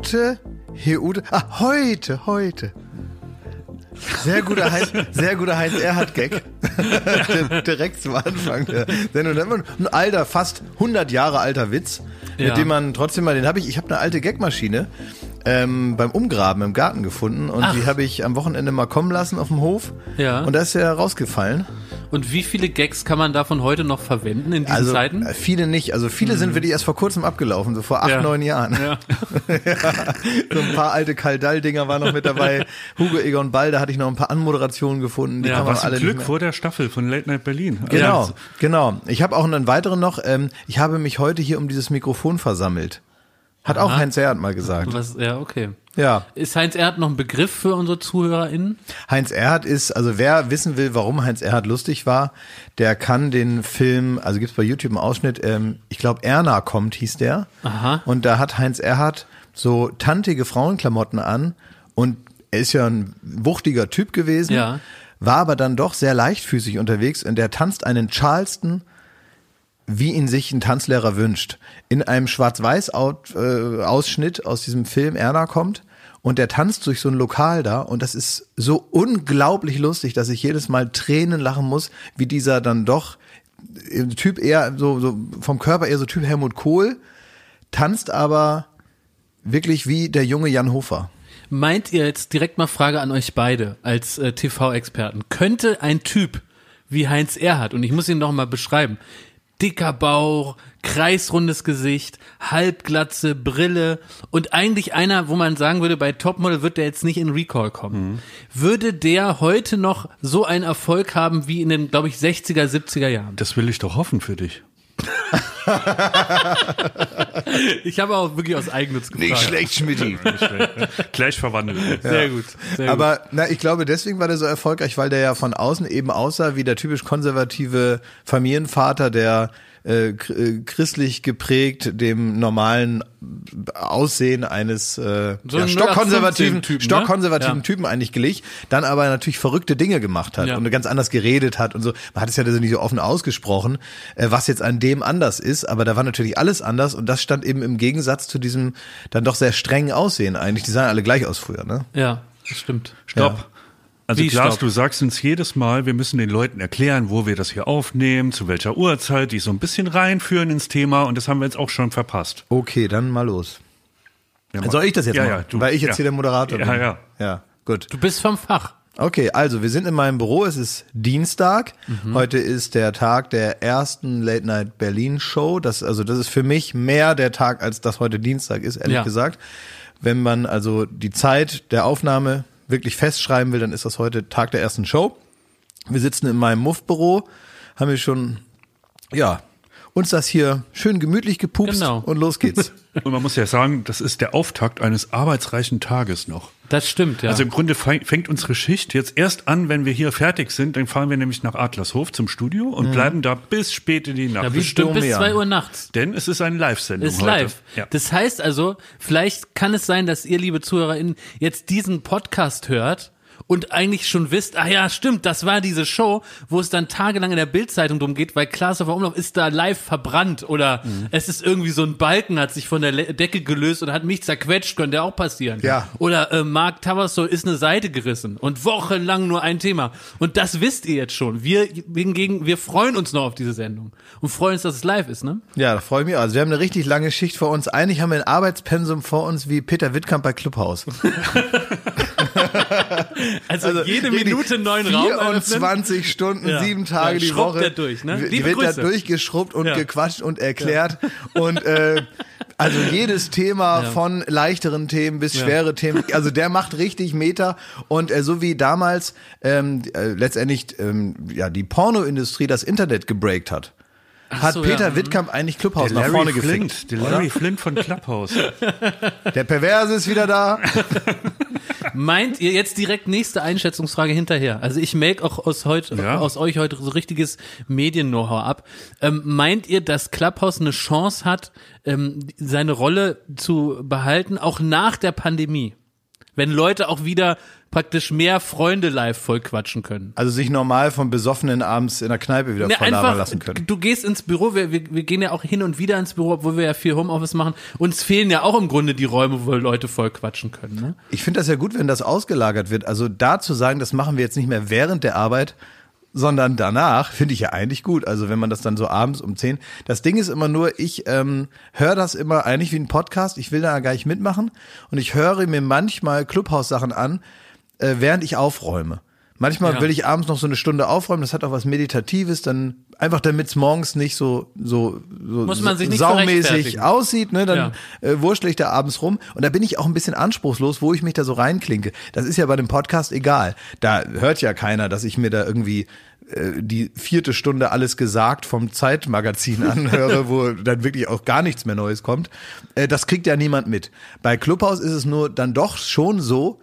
Heute, Heute, ah, heute, heute. Sehr guter Heinz, sehr guter Heinz Erhard Gag. Direkt zum Anfang der Sendung. Ein alter, fast 100 Jahre alter Witz, Ja. mit dem man trotzdem mal, den habe ich, ich habe eine alte Gagmaschine ähm, beim Umgraben im Garten gefunden und Ach. die habe ich am Wochenende mal kommen lassen auf dem Hof. Ja. Und da ist er rausgefallen. Und wie viele Gags kann man davon heute noch verwenden in diesen Also Zeiten? äh, viele nicht. Also viele sind wirklich erst vor kurzem abgelaufen, so vor acht, Ja. neun Jahren. Ja. So ein paar alte Kaldall-Dinger waren noch mit dabei. Hugo Egon Ball, da hatte ich noch ein paar Anmoderationen gefunden. Die Ja, kann man Was alle ein Glück vor der Staffel von Late Night Berlin. Also, Genau, genau. Ich habe auch einen weiteren noch. Ähm, ich habe mich heute hier um dieses Mikrofon versammelt. Hat auch Heinz Erhardt mal gesagt. Was, ja, okay. Ja. Ist Heinz Erhardt noch ein Begriff für unsere ZuhörerInnen? Heinz Erhardt ist, also wer wissen will, warum Heinz Erhardt lustig war, der kann den Film, also gibt's bei YouTube einen Ausschnitt, ähm, ich glaube Erna kommt, hieß der. Aha. Und da hat Heinz Erhardt so tantige Frauenklamotten an und er ist ja ein wuchtiger Typ gewesen, Ja. war aber dann doch sehr leichtfüßig unterwegs und der tanzt einen Charleston wie ihn sich ein Tanzlehrer wünscht. In einem Schwarz-Weiß-Ausschnitt aus diesem Film Erna kommt und der tanzt durch so ein Lokal da und das ist so unglaublich lustig, dass ich jedes Mal Tränen lachen muss, wie dieser dann doch äh, Typ eher so, so vom Körper eher so Typ Helmut Kohl, tanzt aber wirklich wie der junge Jan Hofer. Meint ihr jetzt direkt mal Frage an euch beide als äh, TV-Experten? Könnte ein Typ wie Heinz Erhardt, und ich muss ihn noch mal beschreiben, dicker Bauch, kreisrundes Gesicht, Halbglatze, Brille und eigentlich einer, wo man sagen würde, bei Topmodel wird der jetzt nicht in Recall kommen. Würde der heute noch so einen Erfolg haben wie in den, glaube ich, 60er, 70er Jahren? Das will ich doch hoffen für dich. Ich habe auch wirklich aus Eigennutz gefragt. schlecht, Schmidti. Gleich verwandelt. Sehr gut. Sehr gut. Aber na, ich glaube, deswegen war der so erfolgreich, weil der ja von außen eben aussah wie der typisch konservative Familienvater, der äh, äh, christlich geprägt dem normalen Aussehen eines äh, So ja, stockkonservativen 0815-Typen, ne? stockkonservativen Ja. Typen eigentlich glich, dann aber natürlich verrückte Dinge gemacht hat Ja. und ganz anders geredet hat und so. Man hat es ja nicht so offen ausgesprochen, äh, was jetzt an dem anders ist, aber da war natürlich alles anders und das stand eben im Gegensatz zu diesem dann doch sehr strengen Aussehen eigentlich. Die sahen alle gleich aus früher, ne? ja, das stimmt. Stopp. Also Wie, Klaas, stopp? du sagst uns jedes Mal, wir müssen den Leuten erklären, wo wir das hier aufnehmen, zu welcher Uhrzeit, die so ein bisschen reinführen ins Thema und das haben wir jetzt auch schon verpasst. Okay, dann mal los. Ja, Soll ich das jetzt ja, machen? Ja, du, Weil ich jetzt ja. hier der Moderator Ja, bin. ja. Ja, gut. Du bist vom Fach. Okay, also wir sind in meinem Büro. Es ist Dienstag. Mhm. Heute ist der Tag der ersten Late Night Berlin Show. Das, also das ist für mich mehr der Tag, als das heute Dienstag ist, ehrlich Ja. gesagt. Wenn man also die Zeit der Aufnahme wirklich festschreiben will, dann ist das heute Tag der ersten Show. Wir sitzen in meinem Muff-Büro, haben wir schon, ja, uns das hier schön gemütlich gepupst Genau. und los geht's. Und man muss ja sagen, das ist der Auftakt eines arbeitsreichen Tages noch. Das stimmt, ja. Also im Grunde fängt unsere Schicht jetzt erst an, wenn wir hier fertig sind. Dann fahren wir nämlich nach Adlershof zum Studio und bleiben da bis spät in die Nacht. ja, bestimmt bis zwei Uhr nachts. Denn es ist eine Live-Sendung Ist heute. live. Ja. Das heißt also, vielleicht kann es sein, dass ihr, liebe ZuhörerInnen, jetzt diesen Podcast hört und eigentlich schon wisst, ah ja, stimmt, das war diese Show, wo es dann tagelang in der Bildzeitung drum geht, weil Klaas auf der Umlauf ist da live verbrannt oder Mhm. es ist irgendwie so ein Balken hat sich von der Le Decke gelöst und hat mich zerquetscht, könnte ja auch passieren. Ja. Oder äh, Mark Tavasso ist eine Seite gerissen und wochenlang nur ein Thema. Und das wisst ihr jetzt schon. Wir hingegen, wir freuen uns noch auf diese Sendung und freuen uns, dass es live ist, ne? Ja, da freue ich mich. Also wir haben eine richtig lange Schicht vor uns. Eigentlich haben wir ein Arbeitspensum vor uns wie Peter Wittkamp bei Clubhouse. Also, jede wirklich Minute neuen Raum eröffnen. 24 Stunden, Ja. sieben Tage Ja, die Woche. der durch, ne? Die Liebe wird da Grüße. durchgeschrubbt und Ja. gequatscht und erklärt. Und äh, also jedes Thema von leichteren Themen bis schwere Themen. Also der macht richtig Meter. Und äh, so wie damals ähm, äh, letztendlich ähm, ja die Pornoindustrie das Internet gebreakt hat. Hat so, Peter ja. Mhm. Wittkamp eigentlich Clubhouse nach vorne gefickt. Flint, der Larry Flint von Clubhouse. Der Perverse ist wieder da. Meint ihr jetzt direkt nächste Einschätzungsfrage hinterher? Also ich melke auch aus, heut, Ja. aus euch heute so richtiges Medien-Know-how ab. Ähm, meint ihr, dass Clubhouse eine Chance hat, ähm, seine Rolle zu behalten, auch nach der Pandemie? Wenn Leute auch wieder praktisch mehr Freunde live vollquatschen können. Also sich normal vom Besoffenen abends in der Kneipe wieder Ne, voll lassen können. du gehst ins Büro, wir, wir, wir gehen ja auch hin und wieder ins Büro, obwohl wir ja viel Homeoffice machen. Uns fehlen ja auch im Grunde die Räume, wo Leute voll quatschen können. Ne? Ich finde das ja gut, wenn das ausgelagert wird. Also da zu sagen, das machen wir jetzt nicht mehr während der Arbeit, sondern danach, finde ich ja eigentlich gut. Also wenn man das dann so abends um 10. Das Ding ist immer nur, ich ähm, höre das immer eigentlich wie ein Podcast. Ich will da gar nicht mitmachen. Und ich höre mir manchmal Clubhouse-Sachen an, äh, während ich aufräume. Manchmal Ja. will ich abends noch so eine Stunde aufräumen, das hat auch was Meditatives, dann einfach damit es morgens nicht so, so, so Muss man sich nicht saumäßig aussieht, ne? Dann Ja. äh, wurschtel ich da abends rum und da bin ich auch ein bisschen anspruchslos, wo ich mich da so reinklinke. Das ist ja bei dem Podcast egal. Da hört ja keiner, dass ich mir da irgendwie äh, die vierte Stunde alles gesagt vom Zeitmagazin anhöre, wo dann wirklich auch gar nichts mehr Neues kommt. Äh, das kriegt ja niemand mit. Bei Clubhouse ist es nur dann doch schon so,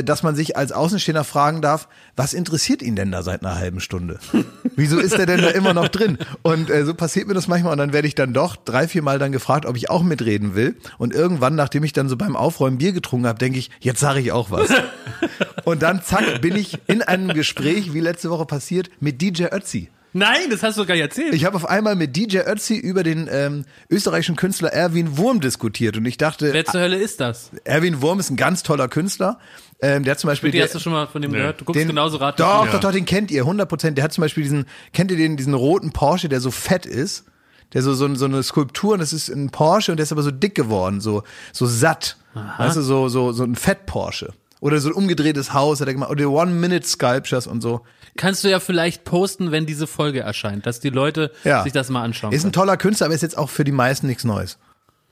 dass man sich als Außenstehender fragen darf, was interessiert ihn denn da seit einer halben Stunde? Wieso ist er denn da immer noch drin? Und äh, so passiert mir das manchmal und dann werde ich dann doch drei, vier Mal dann gefragt, ob ich auch mitreden will. Und irgendwann, nachdem ich dann so beim Aufräumen Bier getrunken habe, denke ich, jetzt sage ich auch was. Und dann zack, bin ich in einem Gespräch, wie letzte Woche passiert, mit DJ Ötzi. Nein, das hast du gar nicht erzählt. Ich habe auf einmal mit DJ Ötzi über den ähm, österreichischen Künstler Erwin Wurm diskutiert und ich dachte, Wer zur Hölle ist das? Erwin Wurm ist ein ganz toller Künstler. Ähm, der hat zum Beispiel Die der- hast du schon mal von dem gehört? Du guckst den, genauso rat. Doch, doch, doch, den kennt ihr, 100 Prozent. Der hat zum Beispiel diesen, kennt ihr den, diesen roten Porsche, der so fett ist? Der so, so, so eine Skulptur und das ist ein Porsche und der ist aber so dick geworden, so, so satt. Weißt du, so, so, so ein Fett-Porsche. Oder so ein umgedrehtes Haus hat er gemacht. Oder One-Minute-Sculptures und so. Kannst du ja vielleicht posten, wenn diese Folge erscheint, dass die Leute Ja. sich das mal anschauen. Ist ein toller Künstler, aber ist jetzt auch für die meisten nichts Neues.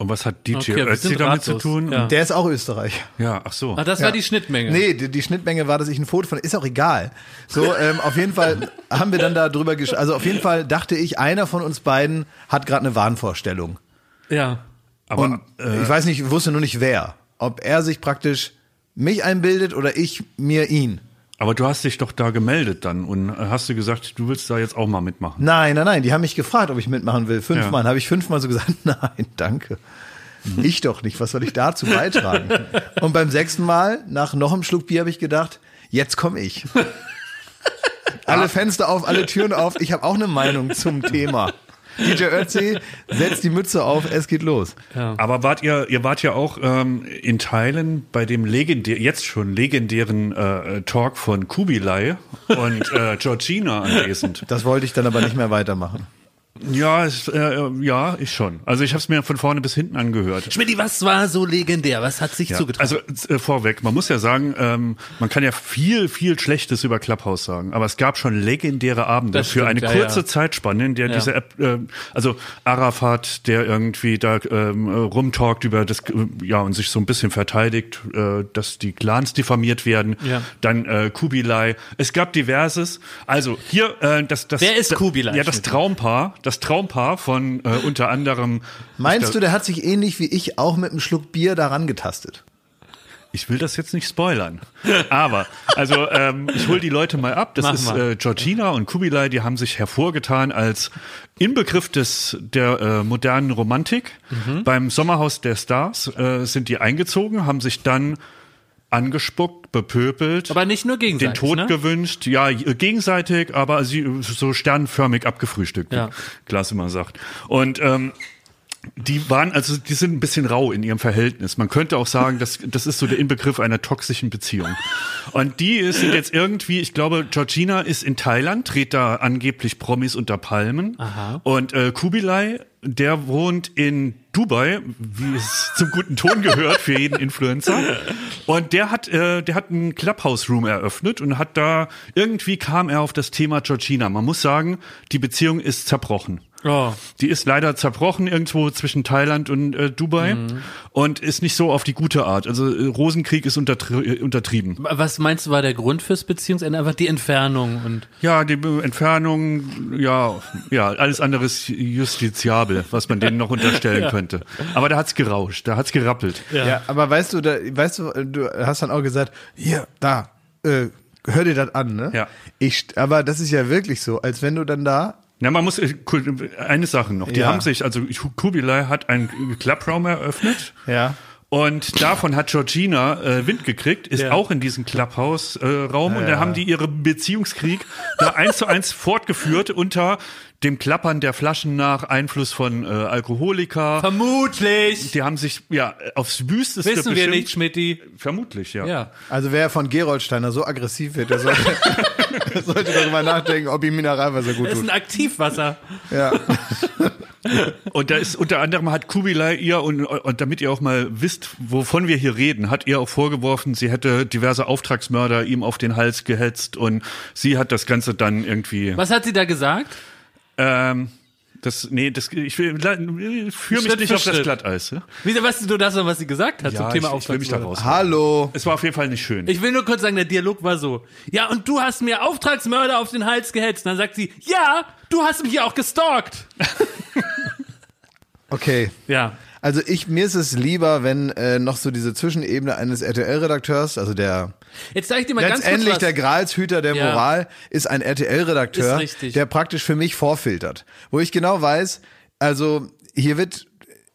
Und was hat DJ Okay, Ötzi damit zu ratlos. tun? Ja. Der ist auch Österreich. ja, ach so. Ach, das war die Schnittmenge. Nee, die, die Schnittmenge war, dass ich ein Foto von, ist auch egal. So, ähm, auf jeden Fall haben wir dann da drüber gesch also auf jeden Fall dachte ich, einer von uns beiden hat gerade eine Wahnvorstellung. Ja. Aber Und äh, ich weiß nicht, ich wusste nur nicht wer. Ob er sich praktisch mich einbildet oder ich mir ihn. Aber du hast dich doch da gemeldet dann und hast du gesagt, du willst da jetzt auch mal mitmachen. Nein, nein, nein, die haben mich gefragt, ob ich mitmachen will. Fünfmal. Ja. Habe ich fünfmal so gesagt, nein, danke. Ich doch nicht, was soll ich dazu beitragen? Und beim sechsten Mal, nach noch einem Schluck Bier, habe ich gedacht, jetzt komme ich. Alle Fenster auf, alle Türen auf. Ich habe auch eine Meinung zum Thema. DJ Ötzi, setzt die Mütze auf, es geht los. Aber wart ihr, ihr wart ja auch ähm, in Teilen bei dem legendär, jetzt schon legendären äh, Talk von Kubilai und äh, Georgina anwesend. Das wollte ich dann aber nicht mehr weitermachen. Ja, es, äh, ja, ich schon. Also ich habe es mir von vorne bis hinten angehört. Schmidti, was war so legendär? Was hat sich Ja, zugetragen? also äh, vorweg, man muss ja sagen, ähm, man kann ja viel, viel Schlechtes über Clubhouse sagen, aber es gab schon legendäre Abende Das für stimmt, eine ja, kurze ja. Zeitspanne, in der diese App, äh, also Arafat, der irgendwie da ähm, äh, rumtalkt über das, äh, ja, und sich so ein bisschen verteidigt, äh, dass die Clans diffamiert werden, Ja. dann äh, Kubilai. Es gab diverses. Also hier, äh, das, das, Wer ist Kubilai, Ja, das Schmidt? Traumpaar, das Traumpaar von äh, unter anderem. Meinst du, der hat sich ähnlich wie ich auch mit einem Schluck Bier daran getastet? Ich will das jetzt nicht spoilern. Aber, also, ähm, ich hol die Leute mal ab. Das Mach ist äh, Georgina und Kubilai, die haben sich hervorgetan als Inbegriff des, der äh, modernen Romantik. Mhm. Beim Sommerhaus der Stars äh, sind die eingezogen, haben sich dann angespuckt, bepöbelt. aber nicht nur den gegenseitig. Tod ne? gewünscht, ja, gegenseitig, aber sie so sternförmig abgefrühstückt, Ja. wie Klaas immer sagt. Und ähm, die waren, also die sind ein bisschen rau in ihrem Verhältnis. Man könnte auch sagen, das, das ist so der Inbegriff einer toxischen Beziehung. Und die sind jetzt irgendwie, ich glaube, Georgina ist in Thailand, dreht da angeblich Promis unter Palmen. Aha. Und äh, Kubilai, der wohnt in Dubai, wie es zum guten Ton gehört für jeden Influencer. Und der hat, äh, der hat einen Clubhouse-Room eröffnet und hat da, irgendwie kam er auf das Thema Georgina. Man muss sagen, die Beziehung ist zerbrochen. Oh. Die ist leider zerbrochen irgendwo zwischen Thailand und äh, Dubai und ist nicht so auf die gute Art. Also äh, Rosenkrieg ist untertri äh, untertrieben. Was meinst du war der Grund fürs Beziehungsende? Einfach die Entfernung und Ja, die Entfernung, ja, ja, alles andere ist justiziabel, was man denen noch unterstellen könnte. Aber da hat's gerauscht, da hat's gerappelt. Ja. aber weißt du, da, weißt du, du hast dann auch gesagt, hier, da, äh, hör dir das an, ne? Ja. Ich, aber das ist ja wirklich so, als wenn du dann da, Na, man muss äh, eine Sache noch. Die Ja. haben sich, also Kubilai hat einen Clubraum eröffnet ja, Und davon hat Georgina äh, Wind gekriegt, ist Ja. auch in diesem Clubhouse-Raum und da haben die ihre Beziehungskrieg da eins zu eins fortgeführt unter dem Klappern der Flaschen nach Einfluss von äh, Alkoholiker. Vermutlich. Die haben sich ja aufs Wüsteste Wissen wir bestimmt- nicht, Schmidti. Vermutlich, ja. Ja. Also wer von Geroldsteiner so aggressiv wird, der sollte, der sollte darüber nachdenken, ob ihm Mineralwasser gut Das ist tut. ein Aktivwasser. Ja. Und da ist unter anderem hat Kubilai ihr und, und damit ihr auch mal wisst, wovon wir hier reden, hat ihr auch vorgeworfen, sie hätte diverse Auftragsmörder ihm auf den Hals gehetzt und sie hat das Ganze dann irgendwie. Was hat sie da gesagt? Ähm, das, nee, das, ich will, führe mich nicht auf das. Glatteis. Ja? Wie, weißt du das, noch, was sie gesagt hat zum Ja, Thema ich, ich will mich da Auftragsmörder? raus. Hallo. Es war auf jeden Fall nicht schön. Ich will nur kurz sagen, der Dialog war so. Ja, und du hast mir Auftragsmörder auf den Hals gehetzt. Und dann sagt sie, ja, du hast mich ja auch gestalkt. Okay. Ja. Also ich, mir ist es lieber, wenn äh, noch so diese Zwischenebene eines RTL-Redakteurs, also der Jetzt zeige ich dir mal ganz kurz letztendlich der Gralshüter der Ja. Moral ist ein RTL-Redakteur, Ist der praktisch für mich vorfiltert. Wo ich genau weiß, also hier wird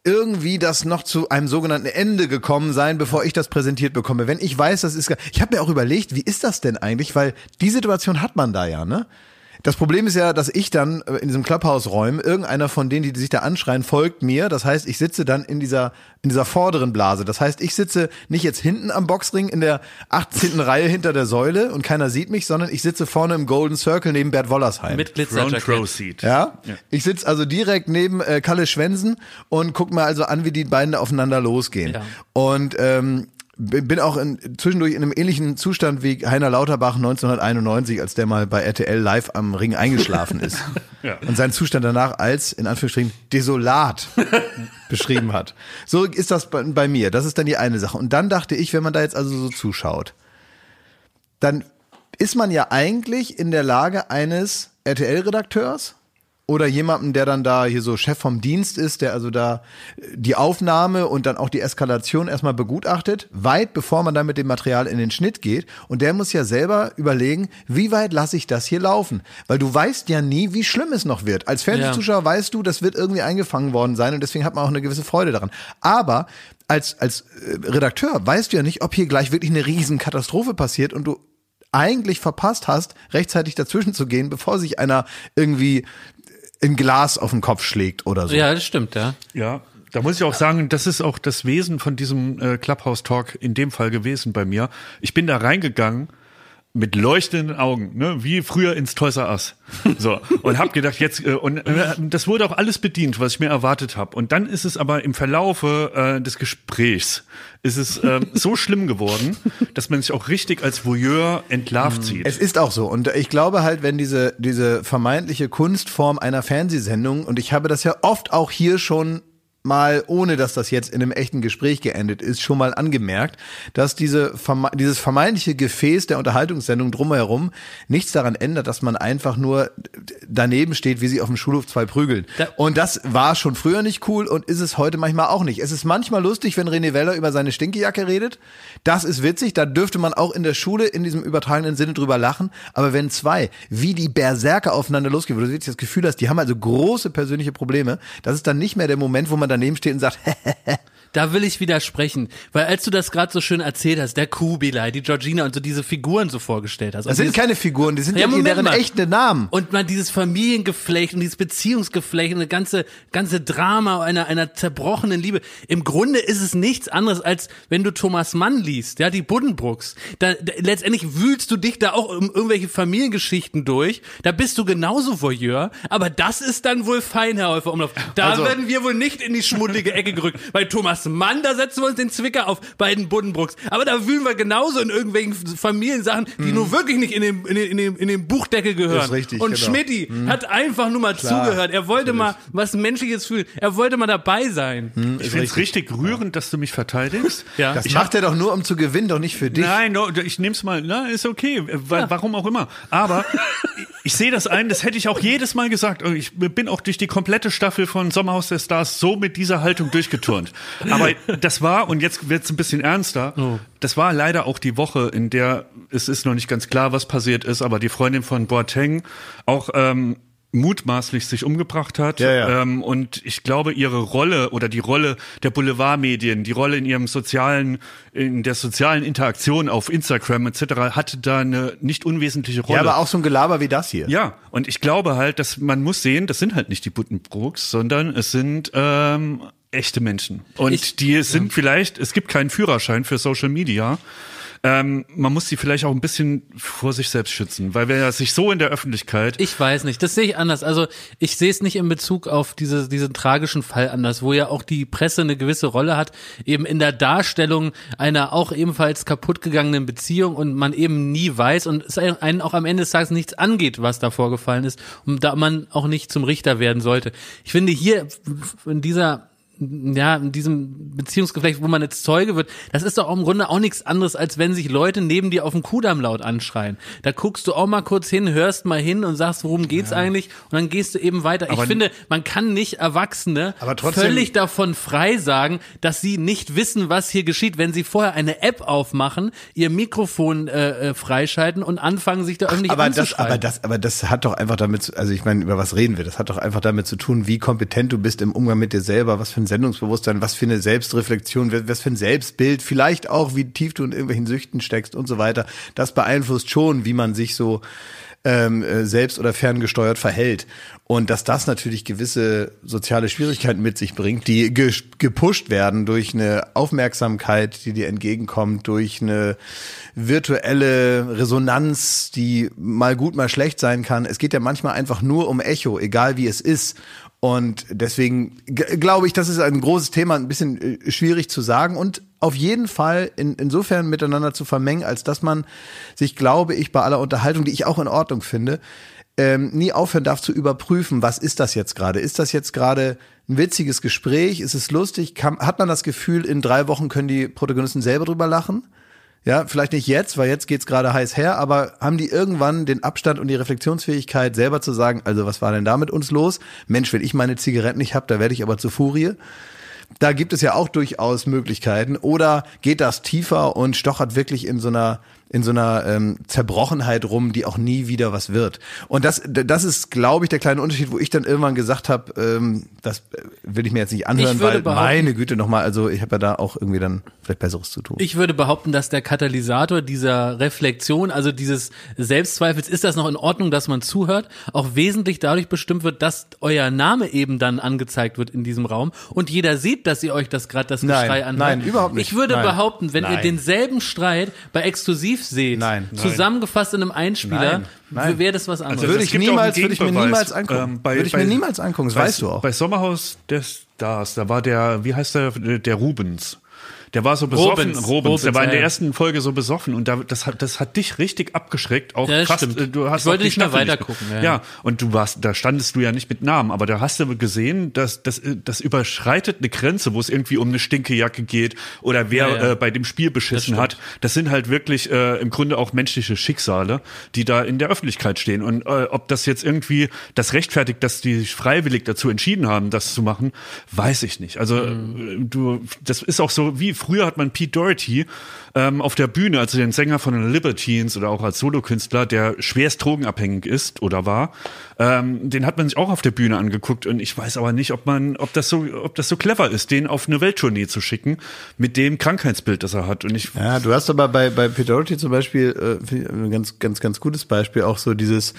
irgendwie das noch zu einem sogenannten Ende gekommen sein, bevor ich das präsentiert bekomme. Wenn ich weiß, das ist, ich habe mir auch überlegt, wie ist das denn eigentlich, weil die Situation hat man da ja, ne? Das Problem ist ja, dass ich dann äh, in diesem Clubhouse räume, irgendeiner von denen, die sich da anschreien, folgt mir. Das heißt, ich sitze dann in dieser, in dieser vorderen Blase. Das heißt, ich sitze nicht jetzt hinten am Boxring in der 18. Reihe hinter der Säule und keiner sieht mich, sondern ich sitze vorne im Golden Circle neben Bert Wollersheim. mit Glitzerjacket. Seat. Ja? Ich sitze also direkt neben äh, Kalle Schwensen und guck mir also an, wie die beiden aufeinander losgehen. Ja. Und ähm, bin auch in, zwischendurch in einem ähnlichen Zustand wie Heiner Lauterbach 1991, als der mal bei RTL live am Ring eingeschlafen ist. Ja. Und seinen Zustand danach als, in Anführungsstrichen, desolat beschrieben hat. So ist das bei, bei mir. Das ist dann die eine Sache. Und dann dachte ich, wenn man da jetzt also so zuschaut, dann ist man ja eigentlich in der Lage eines RTL-Redakteurs oder jemandem, der dann da hier so Chef vom Dienst ist, der also da die Aufnahme und dann auch die Eskalation erstmal begutachtet, weit bevor man dann mit dem Material in den Schnitt geht. Und der muss ja selber überlegen, wie weit lasse ich das hier laufen? Weil du weißt ja nie, wie schlimm es noch wird. Als Fernsehzuschauer weißt du, das wird irgendwie eingefangen worden sein und deswegen hat man auch eine gewisse Freude daran. Aber als, als äh, Redakteur weißt du ja nicht, ob hier gleich wirklich eine riesen Katastrophe passiert und du eigentlich verpasst hast, rechtzeitig dazwischen zu gehen, bevor sich einer irgendwie ein Glas auf den Kopf schlägt oder so. Ja, das stimmt, ja. Ja, da muss ich auch sagen, das ist auch das Wesen von diesem äh, Clubhouse-Talk in dem Fall gewesen bei mir. Ich bin da reingegangen mit leuchtenden Augen, ne, wie früher ins Toys R Us. So und hab gedacht, jetzt äh, und äh, das wurde auch alles bedient, was ich mir erwartet habe. Und dann ist es aber im Verlaufe äh, des Gesprächs ist es äh, so schlimm geworden, dass man sich auch richtig als Voyeur entlarvt sieht. Es ist auch so. Und ich glaube halt, wenn diese, diese vermeintliche Kunstform einer Fernsehsendung, und ich habe das ja oft auch hier schon mal, ohne dass das jetzt in einem echten Gespräch geendet ist, schon mal angemerkt, dass diese, verme- dieses vermeintliche Gefäß der Unterhaltungssendung drumherum nichts daran ändert, dass man einfach nur daneben steht, wie sie auf dem Schulhof zwei prügeln. Da- und das war schon früher nicht cool und ist es heute manchmal auch nicht. Es ist manchmal lustig, wenn René Weller über seine Stinkejacke redet. Das ist witzig, da dürfte man auch in der Schule in diesem übertragenen Sinne drüber lachen. Aber wenn zwei, wie die Berserker aufeinander losgehen, wo du wirklich das Gefühl hast, die haben also große persönliche Probleme, das ist dann nicht mehr der Moment, wo man daneben steht und sagt, Da will ich widersprechen, weil als du das gerade so schön erzählt hast, der Kubilai, die Georgina und so diese Figuren so vorgestellt hast. das sind dieses- keine Figuren, die sind Ja, ja, Moment deren mal. echte Namen. Und man dieses Familiengeflecht und dieses Beziehungsgeflecht und eine ganze, ganze Drama einer, einer zerbrochenen Liebe. Im Grunde ist es nichts anderes, als wenn du Thomas Mann liest, ja, die Buddenbrooks. Da, da, letztendlich wühlst du dich da auch um irgendwelche Familiengeschichten durch. Da bist du genauso Voyeur. Aber das ist dann wohl fein, Herr Häufer Umlauf. Da Also- werden wir wohl nicht in die schmuddelige Ecke gerückt. Bei Thomas Mann, da setzen wir uns den Zwicker auf, bei den Buddenbrooks. Aber da wühlen wir genauso in irgendwelchen Familiensachen, die nur wirklich nicht in den, in den, in den, in den Buchdeckel gehören. Mhm. Ist richtig, und genau. Schmidti hat einfach nur mal Klar, zugehört. Er wollte mal was Menschliches fühlen. Er wollte mal dabei sein. ich finde es richtig rührend, dass du mich verteidigst. Ja. Das ich macht er doch nur, um zu gewinnen, doch nicht für dich. Nein, no, ich nehme es mal, na, ist okay, wa- warum auch immer. Aber ich, ich sehe das ein, das hätte ich auch jedes Mal gesagt. Und Ich bin auch durch die komplette Staffel von Sommerhaus der Stars so mit dieser Haltung durchgeturnt. Aber das war, und jetzt wird es ein bisschen ernster, das war leider auch die Woche, in der es ist noch nicht ganz klar, was passiert ist, aber die Freundin von Boateng auch ähm, mutmaßlich sich umgebracht hat. Ja, ja. Ähm, und ich glaube, ihre Rolle oder die Rolle der Boulevardmedien, die Rolle in ihrem sozialen, in der sozialen Interaktion auf Instagram etc. hatte da eine nicht unwesentliche Rolle. Ja, aber auch so ein Gelaber wie das hier. Ja, und ich glaube halt, dass man muss sehen, das sind halt nicht die Buddenbrooks, sondern es sind ähm, echte Menschen. Und Ich- die sind vielleicht, es gibt keinen Führerschein für Social Media. Ähm, man muss die vielleicht auch ein bisschen vor sich selbst schützen, weil wer sich so in der Öffentlichkeit Ich weiß nicht, das sehe ich anders. Also ich sehe es nicht in Bezug auf diese, diesen tragischen Fall anders, wo ja auch die Presse eine gewisse Rolle hat, eben in der Darstellung einer auch ebenfalls kaputtgegangenen Beziehung und man eben nie weiß und es einen auch am Ende des Tages nichts angeht, was da vorgefallen ist und da man auch nicht zum Richter werden sollte. Ich finde hier in dieser ja, in diesem Beziehungsgeflecht, wo man jetzt Zeuge wird, das ist doch auch im Grunde auch nichts anderes, als wenn sich Leute neben dir auf dem Kudamm laut anschreien. Da guckst du auch mal kurz hin, hörst mal hin und sagst, worum geht's eigentlich? Und dann gehst du eben weiter. Aber- ich finde, man kann nicht Erwachsene trotzdem- völlig davon frei sagen, dass sie nicht wissen, was hier geschieht, wenn sie vorher eine App aufmachen, ihr Mikrofon äh, äh, freischalten und anfangen, sich da öffentlich aber das, aber das, aber das hat doch einfach damit, zu, also ich meine, über was reden wir? Das hat doch einfach damit zu tun, wie kompetent du bist im Umgang mit dir selber, was für ein Sendungsbewusstsein, was für eine Selbstreflexion, was für ein Selbstbild, vielleicht auch, wie tief du in irgendwelchen Süchten steckst und so weiter. Das beeinflusst schon, wie man sich so ähm, äh, selbst oder ferngesteuert verhält. Und dass das natürlich gewisse soziale Schwierigkeiten mit sich bringt, die ge gepusht werden durch eine Aufmerksamkeit, die dir entgegenkommt, durch eine virtuelle Resonanz, die mal gut, mal schlecht sein kann. Es geht ja manchmal einfach nur um Echo, egal wie es ist. Und deswegen glaube ich, das ist ein großes Thema, ein bisschen äh, schwierig zu sagen und auf jeden Fall in, insofern miteinander zu vermengen, als dass man sich, glaube ich, bei aller Unterhaltung, die ich auch in Ordnung finde, ähm, nie aufhören darf zu überprüfen, was ist das jetzt gerade? Ist das jetzt gerade ein witziges Gespräch? Ist es lustig? Kann, hat man das Gefühl, in drei Wochen können die Protagonisten selber drüber lachen? Ja, vielleicht nicht jetzt, weil jetzt geht's gerade heiß her, aber haben die irgendwann den Abstand und die Reflexionsfähigkeit, selber zu sagen, also was war denn da mit uns los? Mensch, wenn ich meine Zigaretten nicht habe, da werde ich aber zu Furie. Da gibt es ja auch durchaus Möglichkeiten. Oder geht das tiefer und stochert wirklich in so einer in so einer ähm, Zerbrochenheit rum, die auch nie wieder was wird. Und das, das ist, glaube ich, der kleine Unterschied, wo ich dann irgendwann gesagt habe, ähm, das äh, will ich mir jetzt nicht anhören, weil meine Güte nochmal, also ich habe ja da auch irgendwie dann vielleicht Besseres zu tun. Ich würde behaupten, dass der Katalysator dieser Reflexion, also dieses Selbstzweifels, ist das noch in Ordnung, dass man zuhört, auch wesentlich dadurch bestimmt wird, dass euer Name eben dann angezeigt wird in diesem Raum und jeder sieht, dass ihr euch das gerade das Nein, Geschrei anhört. nein, überhaupt nicht. Ich würde Nein. behaupten, wenn ihr Nein. denselben Streit bei Exklusiv seht, Nein. zusammengefasst in einem Einspieler, wäre das was anderes. Also würde ich niemals, würde ich mir niemals angucken. Ähm, bei- würde ich bei- mir niemals angucken, das bei, weißt du auch. Bei Sommerhaus der Stars, da war der, wie heißt der, der Rubens. Der war so besoffen, Rubens, Rubens, der war in der ersten Folge so besoffen und da, das hat, das hat dich richtig abgeschreckt. Auch Ja, fast, stimmt. äh, du hast Ich wollte nicht mehr weitergucken, ja, Ja, und du warst, da standest du ja nicht mit Namen, aber da hast du gesehen, dass das, äh, das überschreitet eine Grenze, wo es irgendwie um eine Stinkejacke geht oder wer Ja, ja. Äh, bei dem Spiel beschissen Das hat. Das sind halt wirklich äh, im Grunde auch menschliche Schicksale, die da in der Öffentlichkeit stehen. Und äh, ob das jetzt irgendwie das rechtfertigt, dass die sich freiwillig dazu entschieden haben, das zu machen, weiß ich nicht. Also äh, du, das ist auch so, wie früher hat man Pete Doherty ähm, auf der Bühne, also den Sänger von den Libertines oder auch als Solokünstler, der schwerst drogenabhängig ist oder war, ähm, den hat man sich auch auf der Bühne angeguckt und ich weiß aber nicht, ob man, ob das so, ob das so clever ist, den auf eine Welttournee zu schicken mit dem Krankheitsbild, das er hat. Und ich Ja, du hast aber bei, bei Doherty zum Beispiel äh, ein ganz, ganz, ganz gutes Beispiel, auch so dieses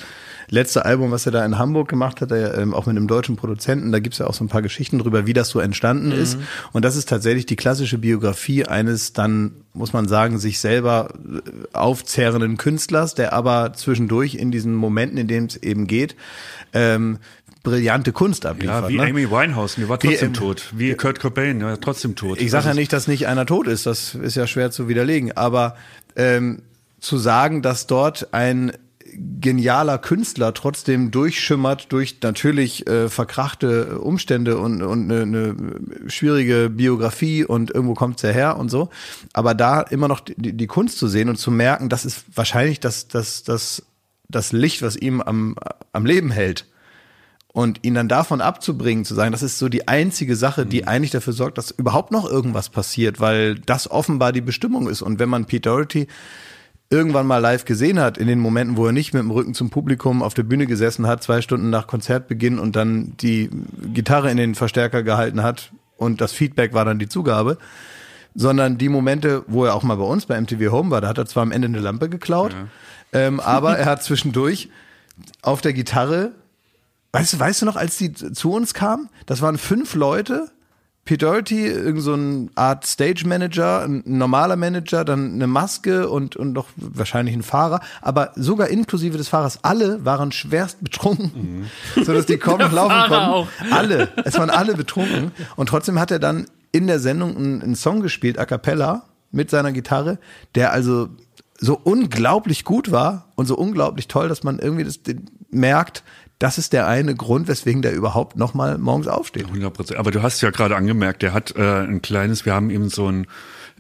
letzte Album, was er da in Hamburg gemacht hat, er, ähm, auch mit einem deutschen Produzenten, da gibt's ja auch so ein paar Geschichten drüber, wie das so entstanden ist. Und das ist tatsächlich die klassische Biografie eines dann, muss man sagen, sich selber äh, aufzehrenden Künstlers, der aber zwischendurch in diesen Momenten, in denen es eben geht, ähm, brillante Kunst abliefert. Ja, wie ne? Amy Winehouse, die war trotzdem ähm, tot. Wie Kurt Cobain, der war trotzdem tot. Ich sage ja Also, nicht, dass nicht einer tot ist, das ist ja schwer zu widerlegen, aber ähm, zu sagen, dass dort ein genialer Künstler trotzdem durchschimmert durch natürlich äh, verkrachte Umstände und, und eine, eine schwierige Biografie und irgendwo kommt's ja her und so. Aber da immer noch die, die Kunst zu sehen und zu merken, das ist wahrscheinlich das, das, das, das Licht, was ihm am, am Leben hält. Und ihn dann davon abzubringen, zu sagen, das ist so die einzige Sache, die eigentlich dafür sorgt, dass überhaupt noch irgendwas passiert, weil das offenbar die Bestimmung ist. Und wenn man Pete Doherty irgendwann mal live gesehen hat, in den Momenten, wo er nicht mit dem Rücken zum Publikum auf der Bühne gesessen hat, zwei Stunden nach Konzertbeginn und dann die Gitarre in den Verstärker gehalten hat und das Feedback war dann die Zugabe, sondern die Momente, wo er auch mal bei uns bei MTV Home war, da hat er zwar am Ende eine Lampe geklaut, ähm, aber er hat zwischendurch auf der Gitarre, weißt du, weißt du noch, als die zu uns kamen, das waren fünf Leute, Pete Doherty, irgend so eine Art Stage Manager, ein normaler Manager, dann eine Maske und, und noch wahrscheinlich ein Fahrer, aber sogar inklusive des Fahrers, alle waren schwerst betrunken, mhm. sodass die kaum noch laufen Fahrer konnten. auch. Alle, es waren alle betrunken und trotzdem hat er dann in der Sendung einen, einen Song gespielt, a cappella, mit seiner Gitarre, der also so unglaublich gut war und so unglaublich toll, dass man irgendwie das merkt, das ist der eine Grund, weswegen der überhaupt noch mal morgens aufsteht. 100 Prozent. Aber du hast ja gerade angemerkt, der hat äh, ein kleines, wir haben ihm so ein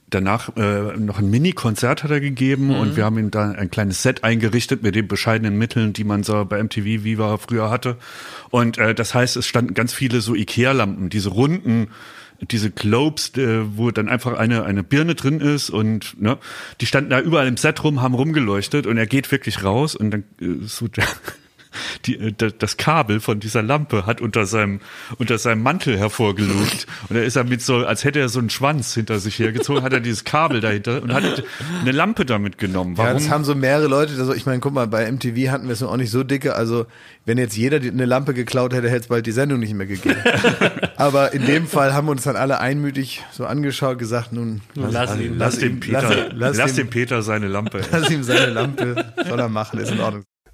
danach äh, noch ein Mini-Konzert hat er gegeben und wir haben ihm da ein kleines Set eingerichtet mit den bescheidenen Mitteln, die man so bei MTV Viva früher hatte. Und äh, das heißt, es standen ganz viele so Ikea-Lampen, diese runden diese Globes, äh, wo dann einfach eine, eine Birne drin ist und ne, die standen da überall im Set rum, haben rumgeleuchtet und er geht wirklich raus und dann äh, so der, die, äh, da- das Kabel von dieser Lampe hat unter seinem, unter seinem Mantel hervorgelugt. Und er ist er mit so, als hätte er so einen Schwanz hinter sich hergezogen, hat er dieses Kabel dahinter und hat eine Lampe damit genommen. Ja, Warum? das haben so mehrere Leute, also ich meine, guck mal, bei MTV hatten wir es noch auch nicht so dicke, also wenn jetzt jeder die- eine Lampe geklaut hätte, hätte es bald die Sendung nicht mehr gegeben. Aber in dem Fall haben wir uns dann alle einmütig so angeschaut, gesagt, nun, Lass ihn. lass dem Peter, lass- lass, lass dem ihm- Peter seine Lampe. lass ihm seine Lampe, soll er machen, ist in Ordnung.